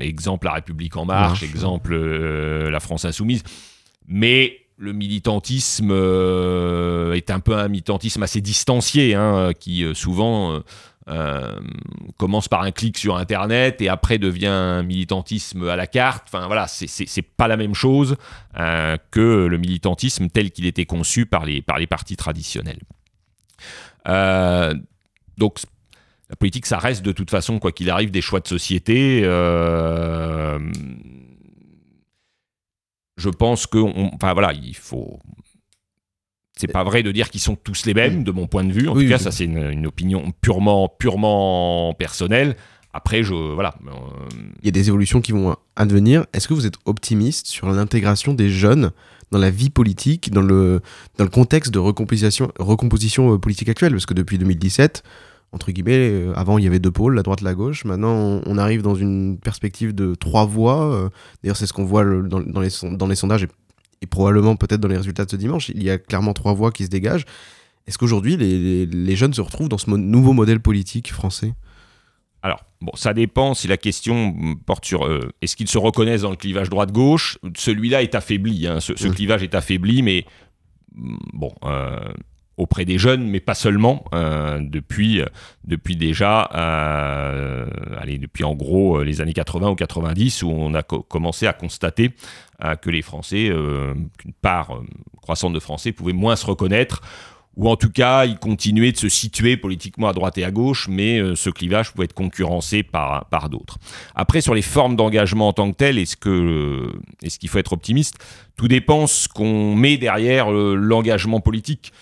[SPEAKER 4] exemple La République en marche, exemple euh, la France insoumise. Mais le militantisme euh, est un peu un militantisme assez distancié, hein, qui souvent commence par un clic sur Internet et après devient un militantisme à la carte. Enfin voilà, c'est pas la même chose que le militantisme tel qu'il était conçu par les, par les partis traditionnels. Donc, la politique, ça reste de toute façon, quoi qu'il arrive, des choix de société. Euh, je pense que, enfin voilà, il faut. C'est pas vrai de dire qu'ils sont tous les mêmes, de mon point de vue. En tout cas, ça c'est une, opinion purement, purement personnelle. Après, je voilà. Euh,
[SPEAKER 1] il y a des évolutions qui vont advenir. Est-ce que vous êtes optimiste sur l'intégration des jeunes dans la vie politique, dans le, dans le contexte de recomposition, recomposition euh, politique actuelle? Parce que depuis 2017, entre guillemets, euh, avant il y avait deux pôles, la droite, la gauche. Maintenant, on, arrive dans une perspective de trois voix. Euh. D'ailleurs, c'est ce qu'on voit dans, dans, les, sondages et, probablement peut-être dans les résultats de ce dimanche. Il y a clairement trois voix qui se dégagent. Est-ce qu'aujourd'hui, les, les, jeunes se retrouvent dans ce nouveau modèle politique français?
[SPEAKER 4] Alors, bon, ça dépend si la question porte sur euh, est-ce qu'ils se reconnaissent dans le clivage droite-gauche? Celui-là est affaibli, hein, ce, mmh. clivage est affaibli, mais mm, bon, euh, auprès des jeunes, mais pas seulement, euh, depuis, depuis déjà, allez, depuis en gros les années 80 ou 90, où on a commencé à constater que les Français, qu'une part croissante de Français pouvaient moins se reconnaître ou en tout cas, il continuait de se situer politiquement à droite et à gauche, mais euh, ce clivage pouvait être concurrencé par, par d'autres. Après, sur les formes d'engagement en tant que telles, est-ce que est-ce qu'il faut être optimiste? Tout dépend ce qu'on met derrière euh, l'engagement politique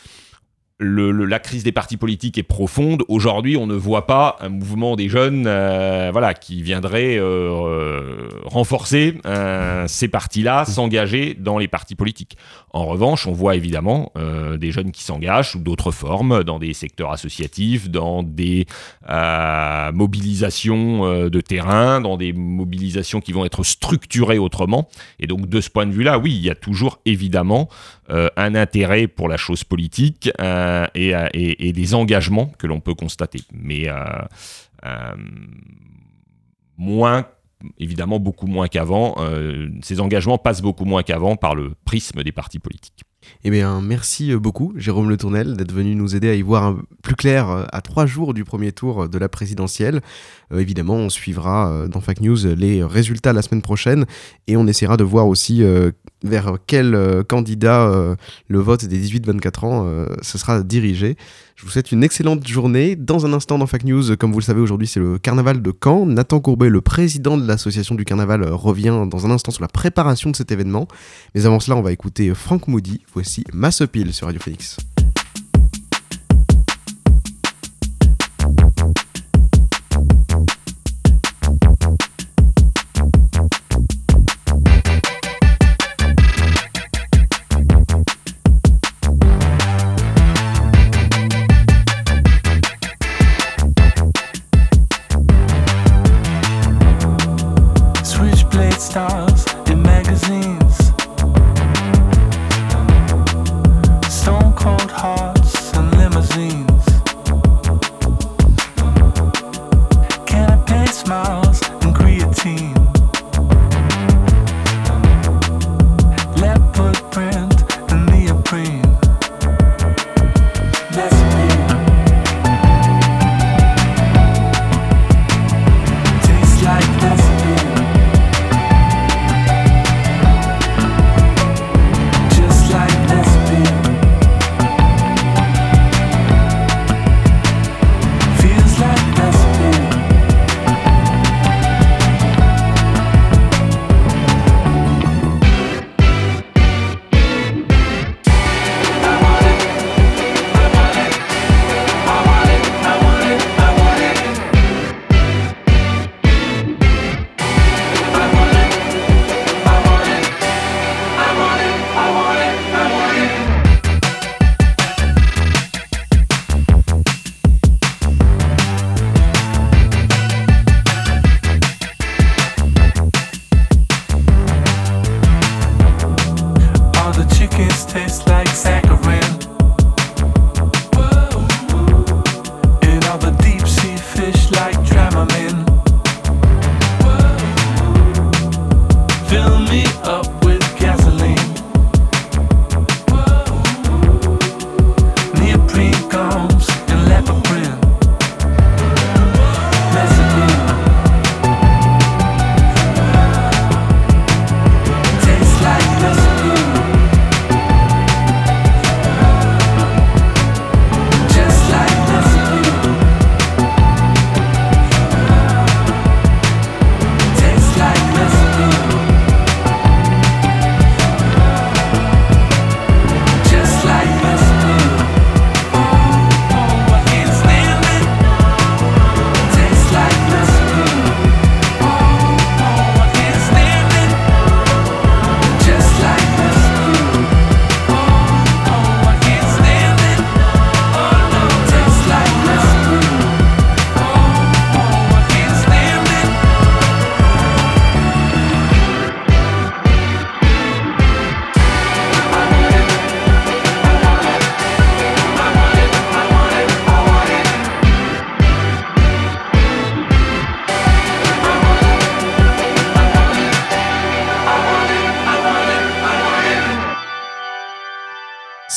[SPEAKER 4] la crise des partis politiques est profonde. Aujourd'hui, on ne voit pas un mouvement des jeunes euh, voilà, qui viendrait euh, euh, renforcer ces partis-là, s'engager dans les partis politiques. En revanche, on voit évidemment des jeunes qui s'engagent sous d'autres formes, dans des secteurs associatifs, dans des mobilisations de terrain, dans des mobilisations qui vont être structurées autrement. Et donc, de ce point de vue-là, oui, il y a toujours évidemment un intérêt pour la chose politique. Euh, euh, et, des engagements que l'on peut constater. Mais euh, moins évidemment beaucoup moins qu'avant. ces engagements passent beaucoup moins qu'avant par le prisme des partis politiques.
[SPEAKER 1] Eh bien, merci beaucoup, Jérôme Le Tournel, d'être venu nous aider à y voir plus clair à trois jours du premier tour de la présidentielle. évidemment, on suivra dans Fact News les résultats la semaine prochaine et on essaiera de voir aussi vers quel euh, candidat euh, le vote des 18-24 ans euh, ce sera dirigé. Je vous souhaite une excellente journée. Dans un instant dans Fact News, comme vous le savez aujourd'hui c'est le carnaval de Caen. Nathan Courbet, le président de l'association du carnaval, revient dans un instant sur la préparation de cet événement. Mais avant cela, on va écouter Franck Moody. Voici Massepile sur Radio Phoenix.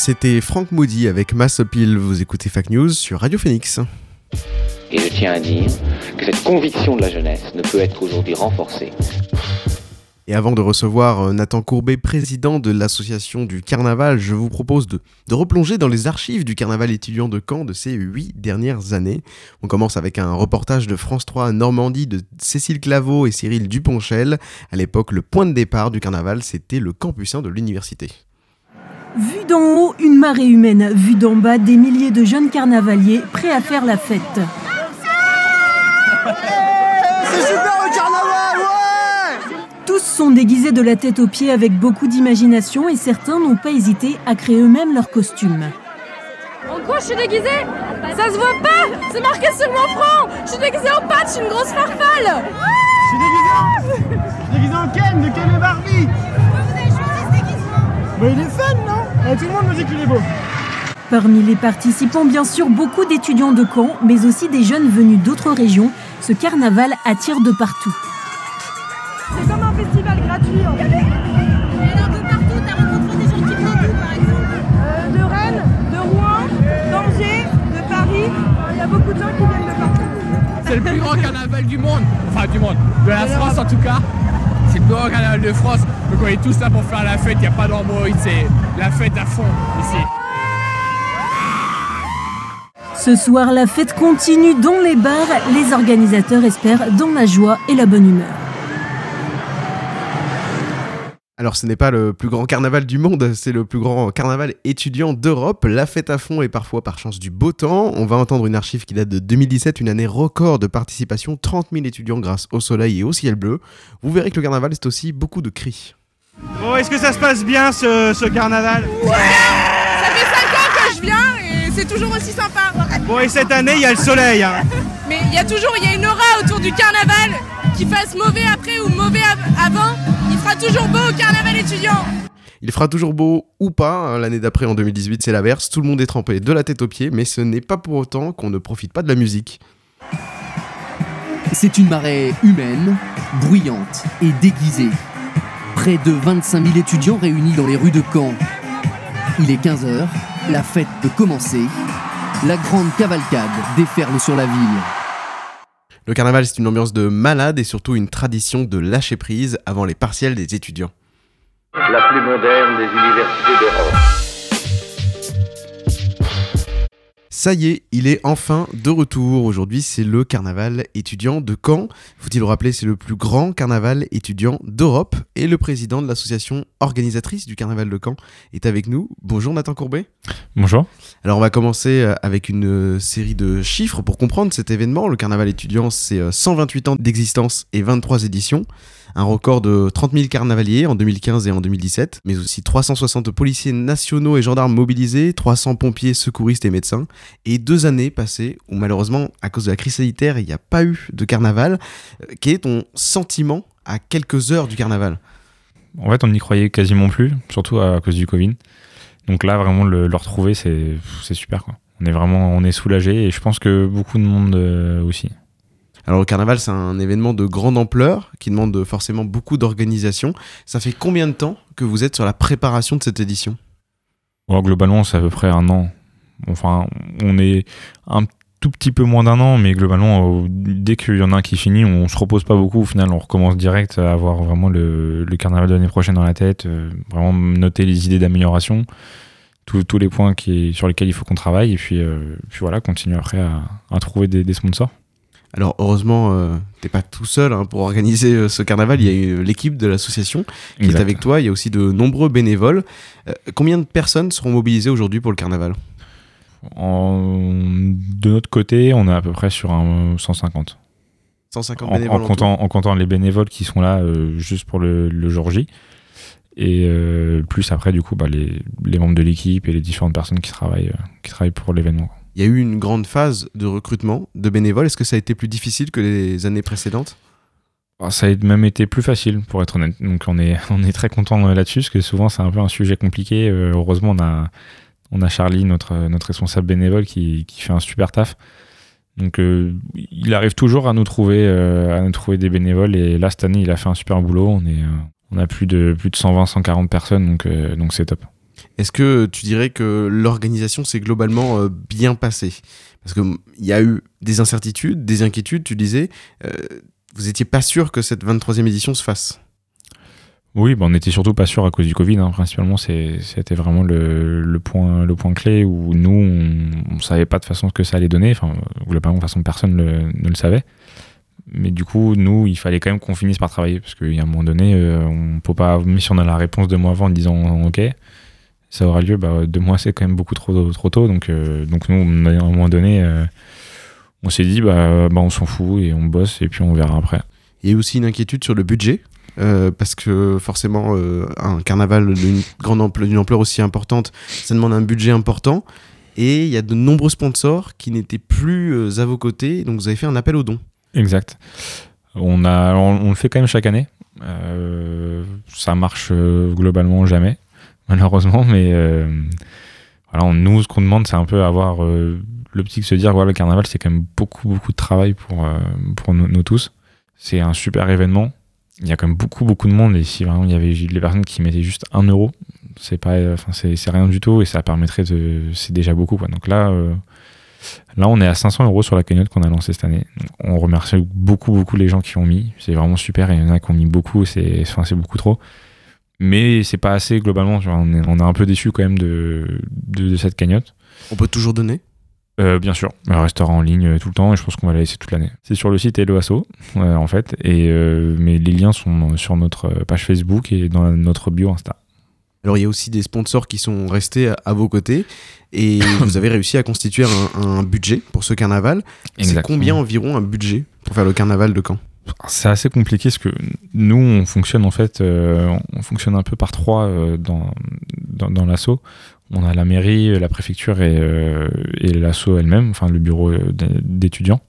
[SPEAKER 1] C'était Frank Moody avec Mass Appeal. Vous écoutez Fact News sur Radio Phoenix.
[SPEAKER 5] Et je tiens à dire que cette conviction de la jeunesse ne peut être aujourd'hui renforcée.
[SPEAKER 1] Et avant de recevoir euh, Nathan Courbet, président de l'association du carnaval, je vous propose de, de, replonger dans les archives du carnaval étudiant de Caen de ces huit dernières années. On commence avec un reportage de France 3 à Normandie de Cécile Claveau et Cyril Duponchel. À l'époque, le point de départ du carnaval, c'était le campus 1 de l'université.
[SPEAKER 6] Vu d'en haut, une marée humaine. Vu d'en bas, des milliers de jeunes carnavaliers prêts à faire la fête.
[SPEAKER 7] C'est super le carnaval, ouais
[SPEAKER 6] Tous sont déguisés de la tête aux pieds avec beaucoup d'imagination et certains n'ont pas hésité à créer eux-mêmes leurs costumes.
[SPEAKER 8] En quoi je suis déguisée Ça se voit pas C'est marqué sur mon front Je suis déguisée en pâte, je suis une grosse farfalle
[SPEAKER 7] Je suis déguisée en... Je suis déguisée en Ken, de Ken et Barbie bah, il est fun, non? Ah, Tout le monde me dit qu'il est beau.
[SPEAKER 6] Parmi les participants, bien sûr, beaucoup d'étudiants de Caen, mais aussi des jeunes venus d'autres régions. Ce carnaval attire de partout.
[SPEAKER 8] C'est comme un festival gratuit. En fait.
[SPEAKER 9] Partout, t'as rencontré des gens qui viennent d'où, par exemple?
[SPEAKER 8] Euh, De Rennes, de Rouen, d'Angers, de Paris. Il y a beaucoup de gens qui viennent de partout.
[SPEAKER 10] C'est le plus grand carnaval du monde. Enfin, du monde. De la France, en tout cas. C'est le plus grand carnaval de France. Est tous là pour faire la fête, il n'y a pas d'embrouille, c'est la fête à fond ici.
[SPEAKER 6] Ce soir, la fête continue dans les bars. Les organisateurs espèrent dans la joie et la bonne humeur.
[SPEAKER 1] Alors ce n'est pas le plus grand carnaval du monde, c'est le plus grand carnaval étudiant d'Europe. La fête à fond est parfois par chance du beau temps. On va entendre une archive qui date de 2017, une année record de participation, 30 000 étudiants grâce au soleil et au ciel bleu. Vous verrez que le carnaval c'est aussi beaucoup de cris.
[SPEAKER 7] Bon, est-ce que ça se passe bien ce, ce carnaval?
[SPEAKER 8] Ouais Ça fait 5 ans que je viens et c'est toujours aussi sympa.
[SPEAKER 7] Bon, et cette année il y a le soleil. Hein.
[SPEAKER 8] Mais il y a toujours il y a une aura autour du carnaval, qu'il fasse mauvais après ou mauvais avant, il fera toujours beau au carnaval étudiant.
[SPEAKER 1] Il fera toujours beau ou pas, l'année d'après en 2018 c'est l'inverse, tout le monde est trempé de la tête aux pieds, mais ce n'est pas pour autant qu'on ne profite pas de la musique.
[SPEAKER 11] C'est une marée humaine, bruyante et déguisée. Près de 25 000 étudiants réunis dans les rues de Caen. Il est 15h, la fête peut commencer. La grande cavalcade déferle sur la ville.
[SPEAKER 1] Le carnaval, c'est une ambiance de malade et surtout une tradition de lâcher prise avant les partiels des étudiants.
[SPEAKER 2] La plus moderne des universités d'Europe.
[SPEAKER 1] Ça y est, il est enfin de retour. Aujourd'hui, c'est le carnaval étudiant de Caen. Faut-il le rappeler, c'est le plus grand carnaval étudiant d'Europe. Et le président de l'association organisatrice du carnaval de Caen est avec nous. Bonjour Nathan Courbet.
[SPEAKER 12] Bonjour.
[SPEAKER 1] Alors on va commencer avec une série de chiffres pour comprendre cet événement. Le carnaval étudiant, c'est 128 ans d'existence et 23 éditions un record de 30 000 carnavaliers en 2015 et en 2017, mais aussi 360 policiers nationaux et gendarmes mobilisés, 300 pompiers, secouristes et médecins, et deux années passées où malheureusement, à cause de la crise sanitaire, il n'y a pas eu de carnaval. Quel est ton sentiment à quelques heures du carnaval?
[SPEAKER 12] En fait, on n'y croyait quasiment plus, surtout à cause du Covid. Donc là, vraiment, le, retrouver, c'est super. On est vraiment on est soulagé et je pense que beaucoup de monde euh, aussi.
[SPEAKER 1] Alors le carnaval, c'est un événement de grande ampleur qui demande forcément beaucoup d'organisation. Ça fait combien de temps que vous êtes sur la préparation de cette édition?
[SPEAKER 12] Globalement, c'est à peu près un an. Enfin, on est un tout petit peu moins d'un an, mais globalement, dès qu'il y en a un qui finit, on se repose pas beaucoup. Au final, on recommence direct à avoir vraiment le, carnaval de l'année prochaine dans la tête, euh, vraiment noter les idées d'amélioration, tous, les points sur lesquels il faut qu'on travaille, et puis, euh, voilà, continuer après à, trouver des sponsors.
[SPEAKER 1] Alors heureusement, euh, t'es pas tout seul hein, pour organiser euh, ce carnaval. Il y a eu l'équipe de l'association qui exact. est avec toi. Il y a aussi de nombreux bénévoles. Euh, combien de personnes seront mobilisées aujourd'hui pour le carnaval?
[SPEAKER 12] En... De notre côté, on est à peu près sur un 150.
[SPEAKER 1] 150
[SPEAKER 12] en,
[SPEAKER 1] bénévoles
[SPEAKER 12] en, comptant, en comptant les bénévoles qui sont là euh, juste pour le, le, jour J. Et euh, plus après, du coup, bah, les, les, membres de l'équipe et les différentes personnes qui travaillent, qui travaillent pour l'événement
[SPEAKER 1] il y a eu une grande phase de recrutement de bénévoles. Est-ce que ça a été plus difficile que les années précédentes?
[SPEAKER 12] Ça a même été plus facile, pour être honnête. Donc on est, [LAUGHS] très content là-dessus, parce que souvent c'est un peu un sujet compliqué. Euh, heureusement, on a, Charlie, notre, notre responsable bénévole, qui, fait un super taf. Donc euh, il arrive toujours à nous, trouver, euh, des bénévoles. Et là, cette année, il a fait un super boulot. On a plus de, plus de 120, 140 personnes, donc donc c'est top.
[SPEAKER 1] Est-ce que tu dirais que l'organisation s'est globalement euh, bien passée? Parce qu'il y a eu des incertitudes, des inquiétudes, tu disais. Euh, vous n'étiez pas sûr que cette 23e édition se fasse?
[SPEAKER 12] Oui, bah on n'était surtout pas sûr à cause du Covid. hein. Principalement, c'était vraiment le, point, le point clé où nous, on ne savait pas de façon ce que ça allait donner. Enfin, globalement, de façon, personne ne le savait. Mais du coup, nous, il fallait quand même qu'on finisse par travailler. Parce qu'à un moment donné, euh, on peut pas, même si on a la réponse deux mois avant en disant OK, ça aura lieu, bah, deux mois, c'est quand même beaucoup trop, trop tôt. Donc, euh, donc nous, à un moment donné, euh, on s'est dit, bah, bah, on s'en fout et on bosse et puis on verra après.
[SPEAKER 1] Il y a aussi une inquiétude sur le budget. euh, parce que forcément, euh, un carnaval d'une grande ampleur, d'une ampleur aussi importante, ça demande un budget important. Et il y a de nombreux sponsors qui n'étaient plus à vos côtés. Donc vous avez fait un appel aux dons.
[SPEAKER 12] Exact. On, a, on, on le fait quand même chaque année. Ça marche globalement jamais, malheureusement, [LAUGHS] mais euh, voilà, nous, ce qu'on demande, c'est un peu avoir euh, l'optique de se dire voilà, le carnaval, c'est quand même beaucoup, beaucoup de travail pour, euh, pour nous, tous. C'est un super événement. Il y a quand même beaucoup, beaucoup de monde. Et si vraiment il y avait les personnes qui mettaient juste un euro, c'est pas, rien du tout et ça permettrait de. C'est déjà beaucoup. Donc là. Là, on est à 500 euros sur la cagnotte qu'on a lancée cette année. On remercie beaucoup, beaucoup les gens qui ont mis. C'est vraiment super. Il y en a qui ont mis beaucoup. Enfin, c'est beaucoup trop. Mais c'est pas assez globalement. on, est, on est un peu déçu quand même de, de, de cette cagnotte.
[SPEAKER 1] On peut toujours donner?
[SPEAKER 12] Euh, bien sûr, elle restera en ligne euh, tout le temps et je pense qu'on va la laisser toute l'année. C'est sur le site Hello Asso, euh, en fait, et, euh, mais les liens sont sur notre page Facebook et dans notre bio Insta.
[SPEAKER 1] Alors il y a aussi des sponsors qui sont restés à, vos côtés et [COUGHS] vous avez réussi à constituer un, un budget pour ce carnaval. C'est combien environ un budget pour faire le carnaval de Caen?
[SPEAKER 12] C'est assez compliqué parce que nous, on fonctionne en fait, euh, on fonctionne un peu par trois euh, dans, dans, dans l'asso. On a la mairie, la préfecture et, euh, l'asso elle-même, enfin le bureau euh, d'étudiants.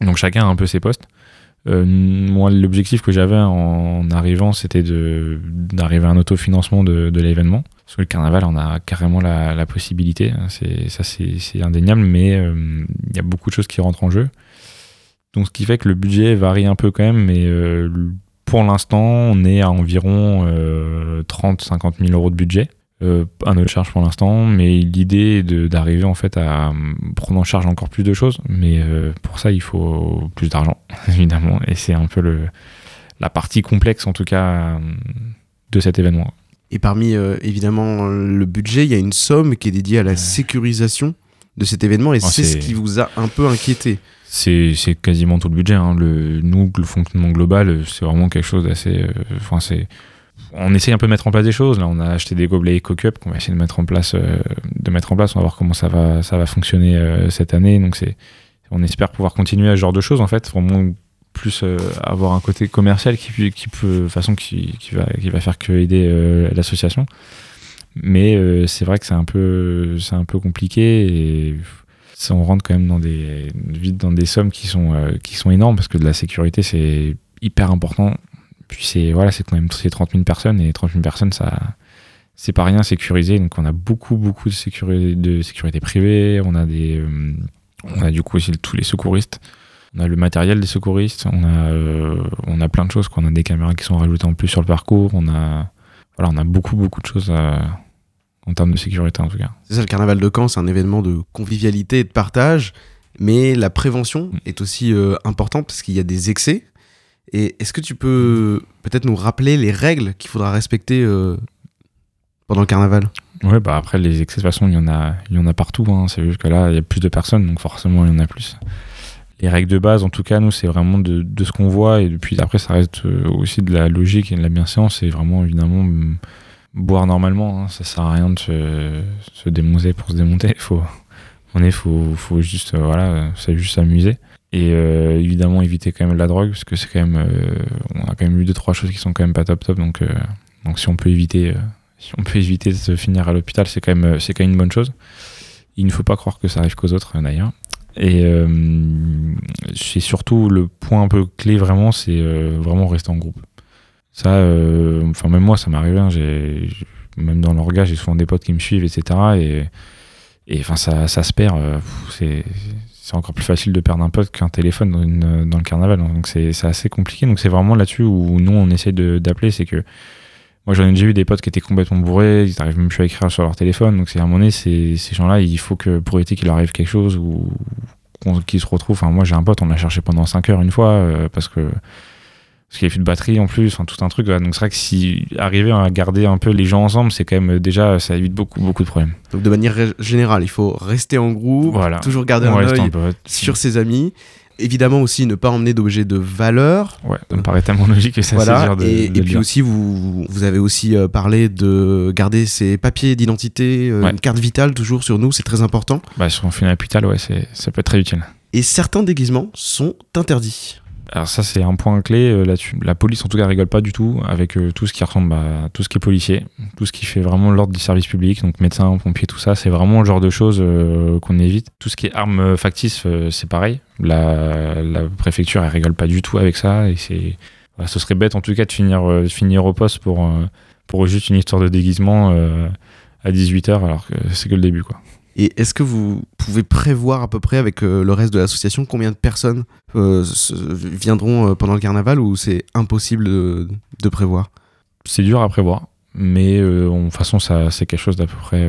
[SPEAKER 12] Donc chacun a un peu ses postes. Moi, l'objectif que j'avais en arrivant, c'était d'arriver à un autofinancement de, l'événement. Parce que le carnaval, on a carrément la, possibilité. hein, ça, c'est, indéniable, mais il y a beaucoup de choses qui rentrent en jeu. Donc, ce qui fait que le budget varie un peu quand même, mais euh, pour l'instant, on est à environ 30-50 000 euros de budget. Euh, à notre charge pour l'instant, mais l'idée est d'arriver en fait à euh, prendre en charge encore plus de choses, mais euh, pour ça il faut plus d'argent [LAUGHS] évidemment, et c'est un peu le, la partie complexe en tout cas euh, de cet événement.
[SPEAKER 1] Et parmi euh, évidemment le budget, il y a une somme qui est dédiée à la sécurisation de cet événement et
[SPEAKER 12] Oh,
[SPEAKER 1] c'est ce qui vous a un peu inquiété.
[SPEAKER 12] C'est quasiment tout le budget. hein. Le, nous, le fonctionnement global, c'est vraiment quelque chose d'assez. euh, Enfin. On essaye un peu de mettre en place des choses. Là, on a acheté des gobelets EcoCup qu'on va essayer de mettre en place. euh, de mettre en place. On va voir comment ça va, ça va fonctionner euh, cette année. Donc. On espère pouvoir continuer à ce genre de choses en fait. Vraiment plus avoir un côté commercial qui, qui peut, façon qui, qui va, qui va faire que aider l'association. Mais c'est vrai que c'est un peu, un peu compliqué on rentre quand même dans des, vite dans des sommes qui sont, euh, qui sont énormes parce que de la sécurité c'est hyper important. Puis c'est voilà, quand même c'est 30 000 personnes et 30 000 personnes ça, c'est pas rien sécurisé. Donc on a beaucoup beaucoup de sécurité, de sécurité privée. On a des, euh, on a du coup aussi tous les secouristes. On a le matériel des secouristes. On a, euh, on a plein de choses. Quoi. On a des caméras qui sont rajoutées en plus sur le parcours. On a, voilà, on a beaucoup beaucoup de choses à- en termes de sécurité en tout cas.
[SPEAKER 1] C'est ça le carnaval de Caen, c'est un événement de convivialité et de partage, mais la prévention est aussi euh, importante parce qu'il y a des excès. Et est-ce que tu peux peut-être nous rappeler les règles qu'il faudra respecter euh, pendant le carnaval?
[SPEAKER 12] Ouais, bah après, les excès, de toute façon, il y en a, il y en a partout. hein. C'est juste que là, il y a plus de personnes, donc forcément, il y en a plus. Les règles de base, en tout cas, nous, c'est vraiment de, de ce qu'on voit. Et puis après, ça reste euh, aussi de la logique et de la bienséance. C'est vraiment, évidemment, mm, boire normalement. hein. Ça sert à rien de se, démonter pour se démonter. Faut, on est, faut, faut juste, euh, voilà, c'est juste s'amuser. Et euh, évidemment, éviter quand même la drogue, parce que c'est quand même, euh, on a quand même eu deux, trois choses qui sont quand même pas top top. Donc, donc si on peut éviter. si on peut éviter de se finir à l'hôpital, c'est quand même c'est quand même une bonne chose. Il ne faut pas croire que ça arrive qu'aux autres d'ailleurs. Et c'est surtout le point un peu clé vraiment, c'est vraiment rester en groupe. Ça, euh, enfin même moi, ça m'est arrivé. hein, j'ai même dans l'orga, j'ai souvent des potes qui me suivent, etc. Et et enfin ça, ça se perd. euh, c'est encore plus facile de perdre un pote qu'un téléphone dans, dans le carnaval. hein. Donc c'est assez compliqué. Donc c'est vraiment là-dessus où nous on essaie d'appeler, c'est que Moi, j'en ai déjà eu des potes qui étaient complètement bourrés, ils n'arrivent même plus à écrire sur leur téléphone. Donc, c'est à un moment donné, ces, gens-là, il faut que pour éviter qu'il arrive quelque chose ou qu'ils se retrouvent. Enfin, moi, j'ai un pote, on l'a cherché pendant 5 heures une fois euh, parce que. Parce qu'il n'y avait plus de batterie en plus, enfin, tout un truc. Donc c'est vrai que si arriver à garder un peu les gens ensemble, c'est quand même euh, déjà, ça évite beaucoup, beaucoup de problèmes.
[SPEAKER 1] Donc de manière générale, il faut rester en groupe,
[SPEAKER 12] Voilà.
[SPEAKER 1] toujours garder
[SPEAKER 12] On
[SPEAKER 1] un œil sur ses amis. Évidemment aussi ne pas emmener d'objets de valeur.
[SPEAKER 12] Ouais, ça me paraît tellement logique que assez
[SPEAKER 1] Voilà.
[SPEAKER 12] dur de-
[SPEAKER 1] et,
[SPEAKER 12] de
[SPEAKER 1] et
[SPEAKER 12] le
[SPEAKER 1] puis
[SPEAKER 12] dire.
[SPEAKER 1] aussi, vous, vous avez aussi euh, parlé de garder ses papiers d'identité, euh,
[SPEAKER 12] Ouais.
[SPEAKER 1] une carte vitale toujours sur nous, c'est très important.
[SPEAKER 12] Bah, sur un film hôpital, ouais, ça peut être très utile.
[SPEAKER 1] Et certains déguisements sont interdits.
[SPEAKER 12] Alors ça c'est un point clé euh. La police en tout cas rigole pas du tout avec euh, tout ce qui ressemble à tout ce qui est policier, tout ce qui fait vraiment l'ordre du service public, donc médecins, pompiers, tout ça, c'est vraiment le genre de choses euh, qu'on évite. Tout ce qui est armes factices, c'est pareil. La, préfecture elle rigole pas du tout avec ça et c'est ce serait bête en tout cas de finir finir au poste pour pour juste une histoire de déguisement à 18h alors que c'est que le début quoi.
[SPEAKER 1] Et est-ce que vous pouvez prévoir à peu près avec euh, le reste de l'association combien de personnes euh, viendront euh, pendant le carnaval ou c'est impossible de, prévoir?
[SPEAKER 12] C'est dur à prévoir, mais de toute façon, ça, c'est quelque chose d'à peu près.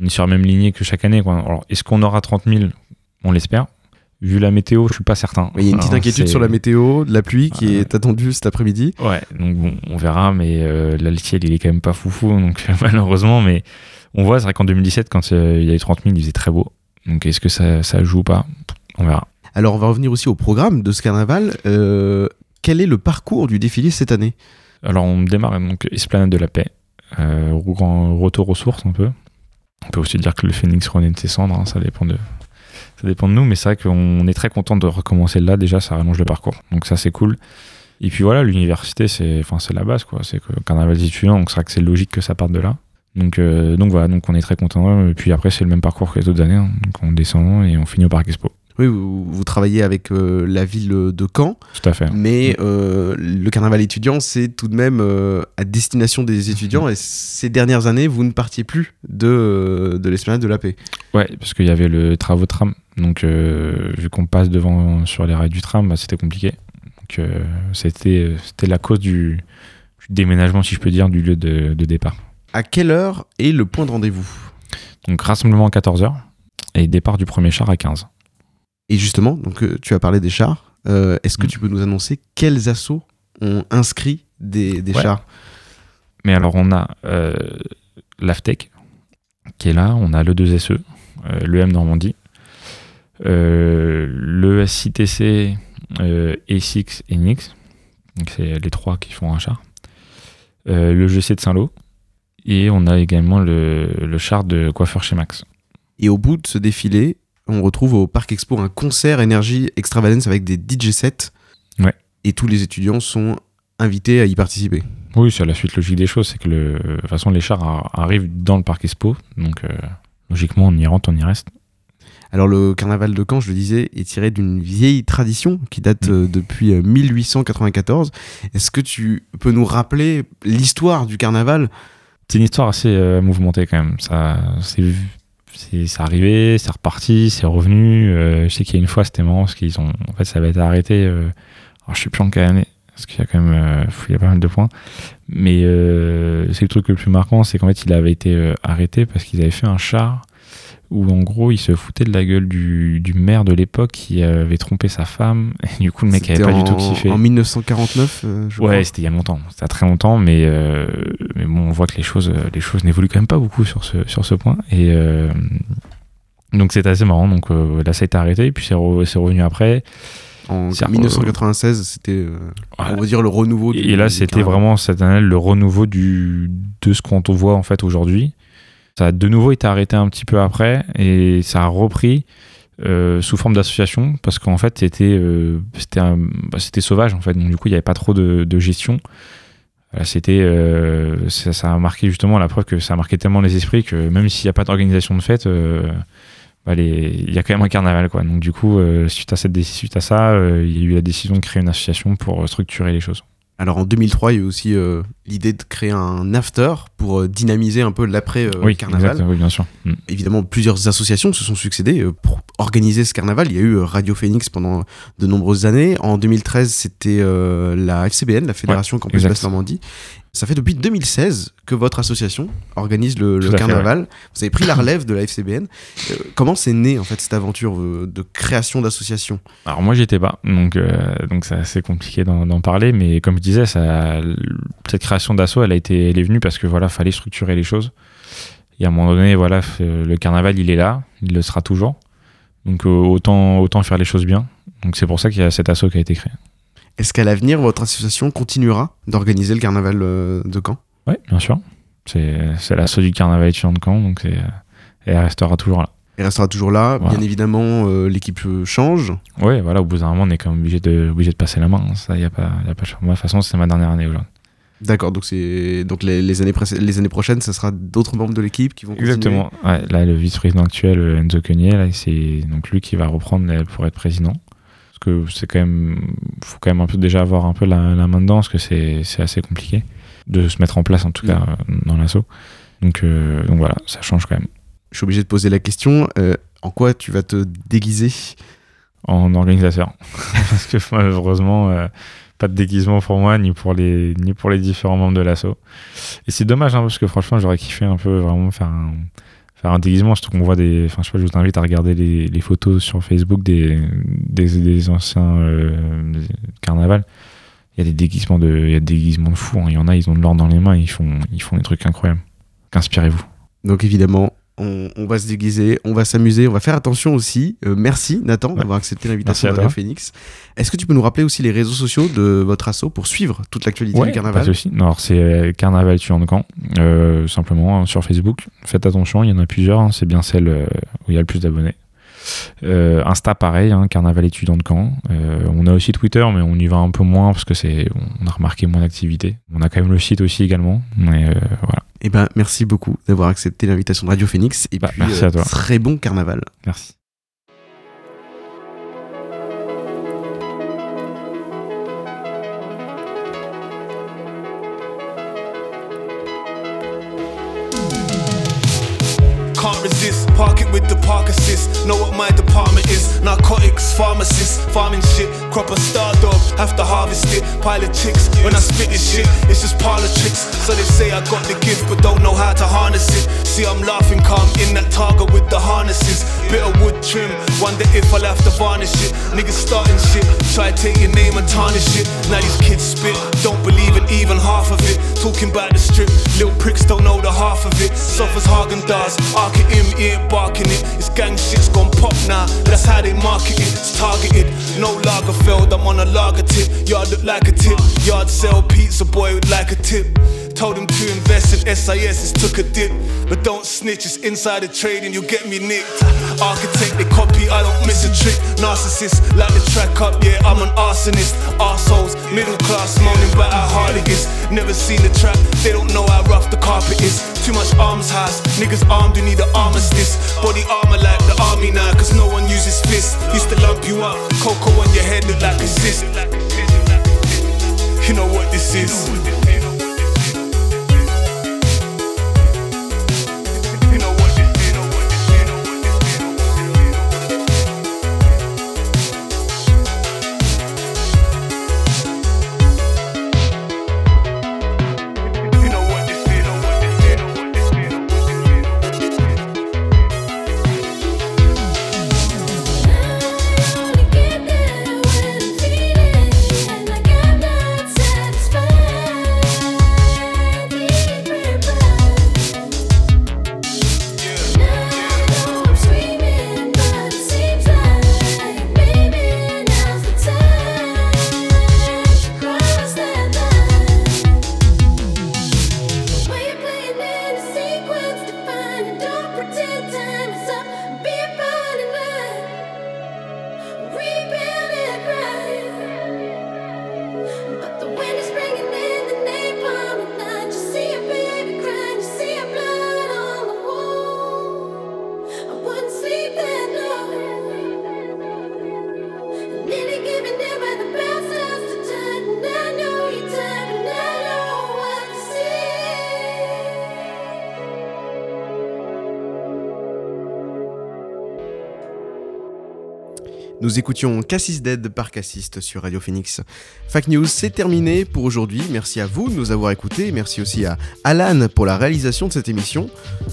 [SPEAKER 12] on est sur la même lignée que chaque année. Quoi. Alors, est-ce qu'on aura 30 000 On l'espère. Vu la météo, je suis pas certain.
[SPEAKER 1] Il y a une petite
[SPEAKER 12] Alors,
[SPEAKER 1] inquiétude sur la météo, de la pluie qui est attendue cet après-midi.
[SPEAKER 12] Ouais, donc bon, on verra, mais euh, là, le ciel, il est quand même pas foufou, [LAUGHS] donc malheureusement, mais on voit, c'est vrai qu'en 2017, quand euh, il y avait 30 000, il faisait très beau. Donc, est-ce que ça, ça joue ou pas? On verra.
[SPEAKER 1] Alors on va revenir aussi au programme de ce carnaval. Euh, quel est le parcours du défilé cette année?
[SPEAKER 12] Alors, on démarre donc Esplanade de la Paix, euh, retour aux sources un peu. On peut aussi dire que le phénix renaît de ses cendres, hein, ça dépend de, ça dépend de nous, mais c'est vrai qu'on est très content de recommencer là. Déjà, ça rallonge le parcours, donc ça c'est cool. Et puis voilà, l'université, c'est, enfin, la base, quoi. C'est carnaval des étudiants, donc c'est vrai que c'est logique que ça parte de là. Donc, euh, donc voilà, donc on est très content. Et puis après, c'est le même parcours que les autres années. hein. Donc on descend et on finit au parc Expo.
[SPEAKER 1] Oui, vous, vous travaillez avec euh, la ville de Caen.
[SPEAKER 12] Tout à fait.
[SPEAKER 1] Mais euh, le carnaval étudiant, c'est tout de même euh, à destination des étudiants. Et ces dernières années, vous ne partiez plus de, de l'esplanade de la paix.
[SPEAKER 12] Ouais, parce qu'il y avait le travaux tram. Donc, vu qu'on passe devant sur les rails du tram, bah, c'était compliqué. Donc, c'était, c'était la cause du, du déménagement, si je peux dire, du lieu de, de départ.
[SPEAKER 1] À quelle heure est le point de rendez-vous?
[SPEAKER 12] Donc, rassemblement à 14h et départ du premier char à 15.
[SPEAKER 1] Et justement, donc, euh, tu as parlé des chars. Euh, Est-ce
[SPEAKER 12] Mm.
[SPEAKER 1] que tu peux nous annoncer quels assauts ont inscrit des, des
[SPEAKER 12] Ouais.
[SPEAKER 1] chars?
[SPEAKER 12] Mais alors, on a euh, l'AFTEC qui est là, on a le 2SE, euh, le M Normandie, euh, le SITC, euh, A6 et NIX, donc c'est les trois qui font un char, le GC de Saint-Lô, et on a également le, le char de coiffeur chez Max.
[SPEAKER 1] Et au bout de ce défilé, on retrouve au Parc Expo un concert énergie extravagance avec des DJ sets.
[SPEAKER 12] Ouais.
[SPEAKER 1] Et tous les étudiants sont invités à y participer.
[SPEAKER 12] Oui, c'est la suite logique des choses, c'est que le, de toute façon les chars ar- arrivent dans le parc Expo, donc euh, logiquement on y rentre, on y reste.
[SPEAKER 1] Alors le carnaval de Caen, je le disais, est tiré d'une vieille tradition qui date euh, depuis euh, 1894. Est-ce que tu peux nous rappeler l'histoire du carnaval?
[SPEAKER 12] C'est une histoire assez euh, mouvementée quand même. Ça, c'est, c'est, arrivé, c'est reparti, c'est revenu. Euh, je sais qu'il y a une fois, c'était marrant parce qu'ils ont, en fait, ça avait été arrêté. euh, alors je sais plus en quelle année, parce qu'il y a quand même, euh, il y a pas mal de points. Mais euh, c'est le truc le plus marquant, c'est qu'en fait, il avait été euh, arrêté parce qu'ils avaient fait un char où en gros, il se foutait de la gueule du, du maire de l'époque qui avait trompé sa femme. [LAUGHS] Et du coup, le mec avait pas
[SPEAKER 1] en,
[SPEAKER 12] du tout kiffé.
[SPEAKER 1] En 1949, euh, je
[SPEAKER 12] Ouais, c'était il y a longtemps. C'était très longtemps, mais, euh, mais bon, on voit que les choses, les choses n'évoluent quand même pas beaucoup sur ce, sur ce point. Et euh, donc c'est assez marrant. Donc euh, là, ça a été arrêté, puis c'est, re- c'est revenu après.
[SPEAKER 1] En
[SPEAKER 12] C'est-
[SPEAKER 1] 1996, c'était, euh, on va dire, le renouveau. du-
[SPEAKER 12] Et là, c'était vraiment cette année le renouveau du, de ce qu'on voit en fait aujourd'hui. Ça a de nouveau été arrêté un petit peu après et ça a repris euh, sous forme d'association parce qu'en fait c'était euh, c'était bah, sauvage en fait donc du coup il n'y avait pas trop de, gestion. C'était euh, ça, a marqué justement la preuve que ça a marqué tellement les esprits que même s'il n'y a pas d'organisation de fête, euh, bah, il y a quand même un carnaval quoi. Donc du coup suite à cette suite à ça, il y a eu la décision de créer une association pour structurer les choses.
[SPEAKER 1] Alors en 2003, il y a eu aussi euh, l'idée de créer un after pour euh, dynamiser un peu l'après-carnaval.
[SPEAKER 12] exact, oui, bien sûr. Mm.
[SPEAKER 1] Évidemment, plusieurs associations se sont succédées euh, pour organiser ce carnaval. Il y a eu euh, Radio Phoenix pendant de nombreuses années. En 2013, c'était euh, la FCBN, la Fédération
[SPEAKER 12] Ouais,
[SPEAKER 1] Campus. Basse Normandie. Ça fait depuis 2016 que votre association organise le,
[SPEAKER 12] fait,
[SPEAKER 1] carnaval.
[SPEAKER 12] ouais.
[SPEAKER 1] Vous avez pris la relève de la FCBN. Euh, comment c'est né en fait cette aventure euh, de création d'association?
[SPEAKER 12] Alors moi j'étais pas, donc euh, donc c'est assez compliqué d'en parler, mais comme je disais, ça, cette création d'assaut, elle a été, elle est venue parce que voilà, fallait structurer les choses. Et à un moment donné, voilà, le carnaval il est là, il le sera toujours. Donc autant autant faire les choses bien. Donc c'est pour ça qu'il y a cet assaut qui a été créé.
[SPEAKER 1] Est-ce qu'à l'avenir votre association continuera d'organiser le carnaval euh, de Caen?
[SPEAKER 12] Oui, bien sûr. C'est l'assaut du carnaval étudiant de Caen, donc et elle restera toujours là.
[SPEAKER 1] Elle restera toujours là.
[SPEAKER 12] Voilà.
[SPEAKER 1] Bien évidemment, euh, l'équipe euh, change.
[SPEAKER 12] Ouais, voilà, au bout d'un moment, on est quand même obligé de obligé de passer la main. hein. Ça, y a pas y a pas de. Moi, de toute façon, c'est ma dernière année aujourd'hui.
[SPEAKER 1] D'accord, donc c'est donc les, les années précé- les années prochaines, ça sera d'autres membres de l'équipe qui vont continuer?
[SPEAKER 12] Exactement. Ouais, là, le vice-président actuel, euh, Enzo Cognier, c'est donc lui qui va reprendre euh, pour être président. Que c'est quand même, faut quand même un peu déjà avoir un peu la, la main dedans, parce que c'est c'est assez compliqué de se mettre en place en tout cas euh, dans l'assaut. Donc, euh, donc voilà, ça change quand même.
[SPEAKER 1] Je suis obligé de poser la question. euh, en quoi tu vas te déguiser?
[SPEAKER 12] En organisateur, [LAUGHS] parce que malheureusement, euh, pas de déguisement pour moi ni pour les ni pour les différents membres de l'assaut. Et c'est dommage, hein, parce que franchement, j'aurais kiffé un peu vraiment faire un un déguisement, surtout qu'on voit des. Enfin, je sais pas, je vous invite à regarder les, photos sur Facebook des, des, des anciens euh, carnavals. Il y a des déguisements de, il y a des déguisements de fous. hein. Il y en a, ils ont de l'or dans les mains, ils font, ils font des trucs incroyables. Qu'inspirez-vous?
[SPEAKER 1] Donc évidemment, on, on va se déguiser, on va s'amuser, on va faire attention aussi. Euh, merci Nathan d'avoir accepté l'invitation de Radio. Phoenix. Est-ce que tu peux nous rappeler aussi les réseaux sociaux de votre asso pour suivre toute l'actualité
[SPEAKER 12] Ouais,
[SPEAKER 1] du carnaval
[SPEAKER 12] pas. Non, alors c'est euh, Carnaval Tuant de Caen, euh, simplement hein, sur Facebook. Faites attention, il y en a plusieurs, hein, c'est bien celle euh, où il y a le plus d'abonnés. Euh, Insta pareil, hein, Carnaval étudiant de Caen. Euh, on a aussi Twitter, mais on y va un peu moins parce que c'est, on a remarqué moins d'activité. On a quand même le site aussi également, mais euh, voilà.
[SPEAKER 1] Eh ben, merci beaucoup d'avoir accepté l'invitation de Radio Phoenix et puis
[SPEAKER 12] Bah, merci
[SPEAKER 1] euh,
[SPEAKER 12] à toi.
[SPEAKER 1] très bon carnaval.
[SPEAKER 12] Merci.
[SPEAKER 13] With the park assist. Know what my department is. Narcotics, pharmacists, farming shit. Crop a star dog, have to harvest it. Pile of chicks, when I spit this shit, it's just parlor tricks. So they say I got the gift, but don't know how to harness it. See, I'm laughing calm in that target with the harnesses. Bit of wood trim, wonder if I'll have to varnish it. Niggas starting shit, try to take your name and tarnish it. Now these kids spit, don't believe in even half of it. Talking about the strip, little pricks don't know the half of it. Suffers Hagen does, arc it him, he ain't barking it. It's gang shit's gone pop now, that's how they market it. It's targeted, no Lagerfeld, I'm on a lager tip. Yard look like a tip, yard sell pizza boy would like a tip. Told him to invest in SIS, it's took a dip. But don't snitch, it's insider trading, you'll get me nicked. Architect, they copy, I don't miss a trick. Narcissist, like the track up, yeah, I'm an arsonist. Arseholes, middle class, moaning about how hard it is. Never seen the trap, they don't know how rough the carpet is. Too much arms house, niggas armed, you need an armistice. Body armor like the army now, cause no one uses fists. Used to lump you up, cocoa on your head look like a cyst. You know what this is.
[SPEAKER 1] Nous écoutions Cassis Dead par Cassiste sur Radio Phoenix. Fact News, c'est terminé pour aujourd'hui. Merci à vous de nous avoir écoutés. Merci aussi à Alan pour la réalisation de cette émission.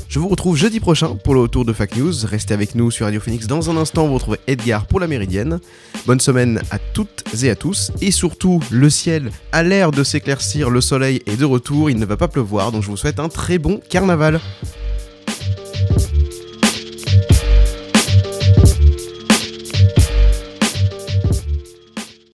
[SPEAKER 1] Je vous retrouve jeudi prochain pour le retour de Fact News. Restez avec nous sur Radio Phoenix. Dans un instant, vous retrouvez Edgar pour la Méridienne. Bonne semaine à toutes et à tous. Et surtout, le ciel a l'air de s'éclaircir, le soleil est de retour, il ne va pas pleuvoir, donc je vous souhaite un très bon carnaval.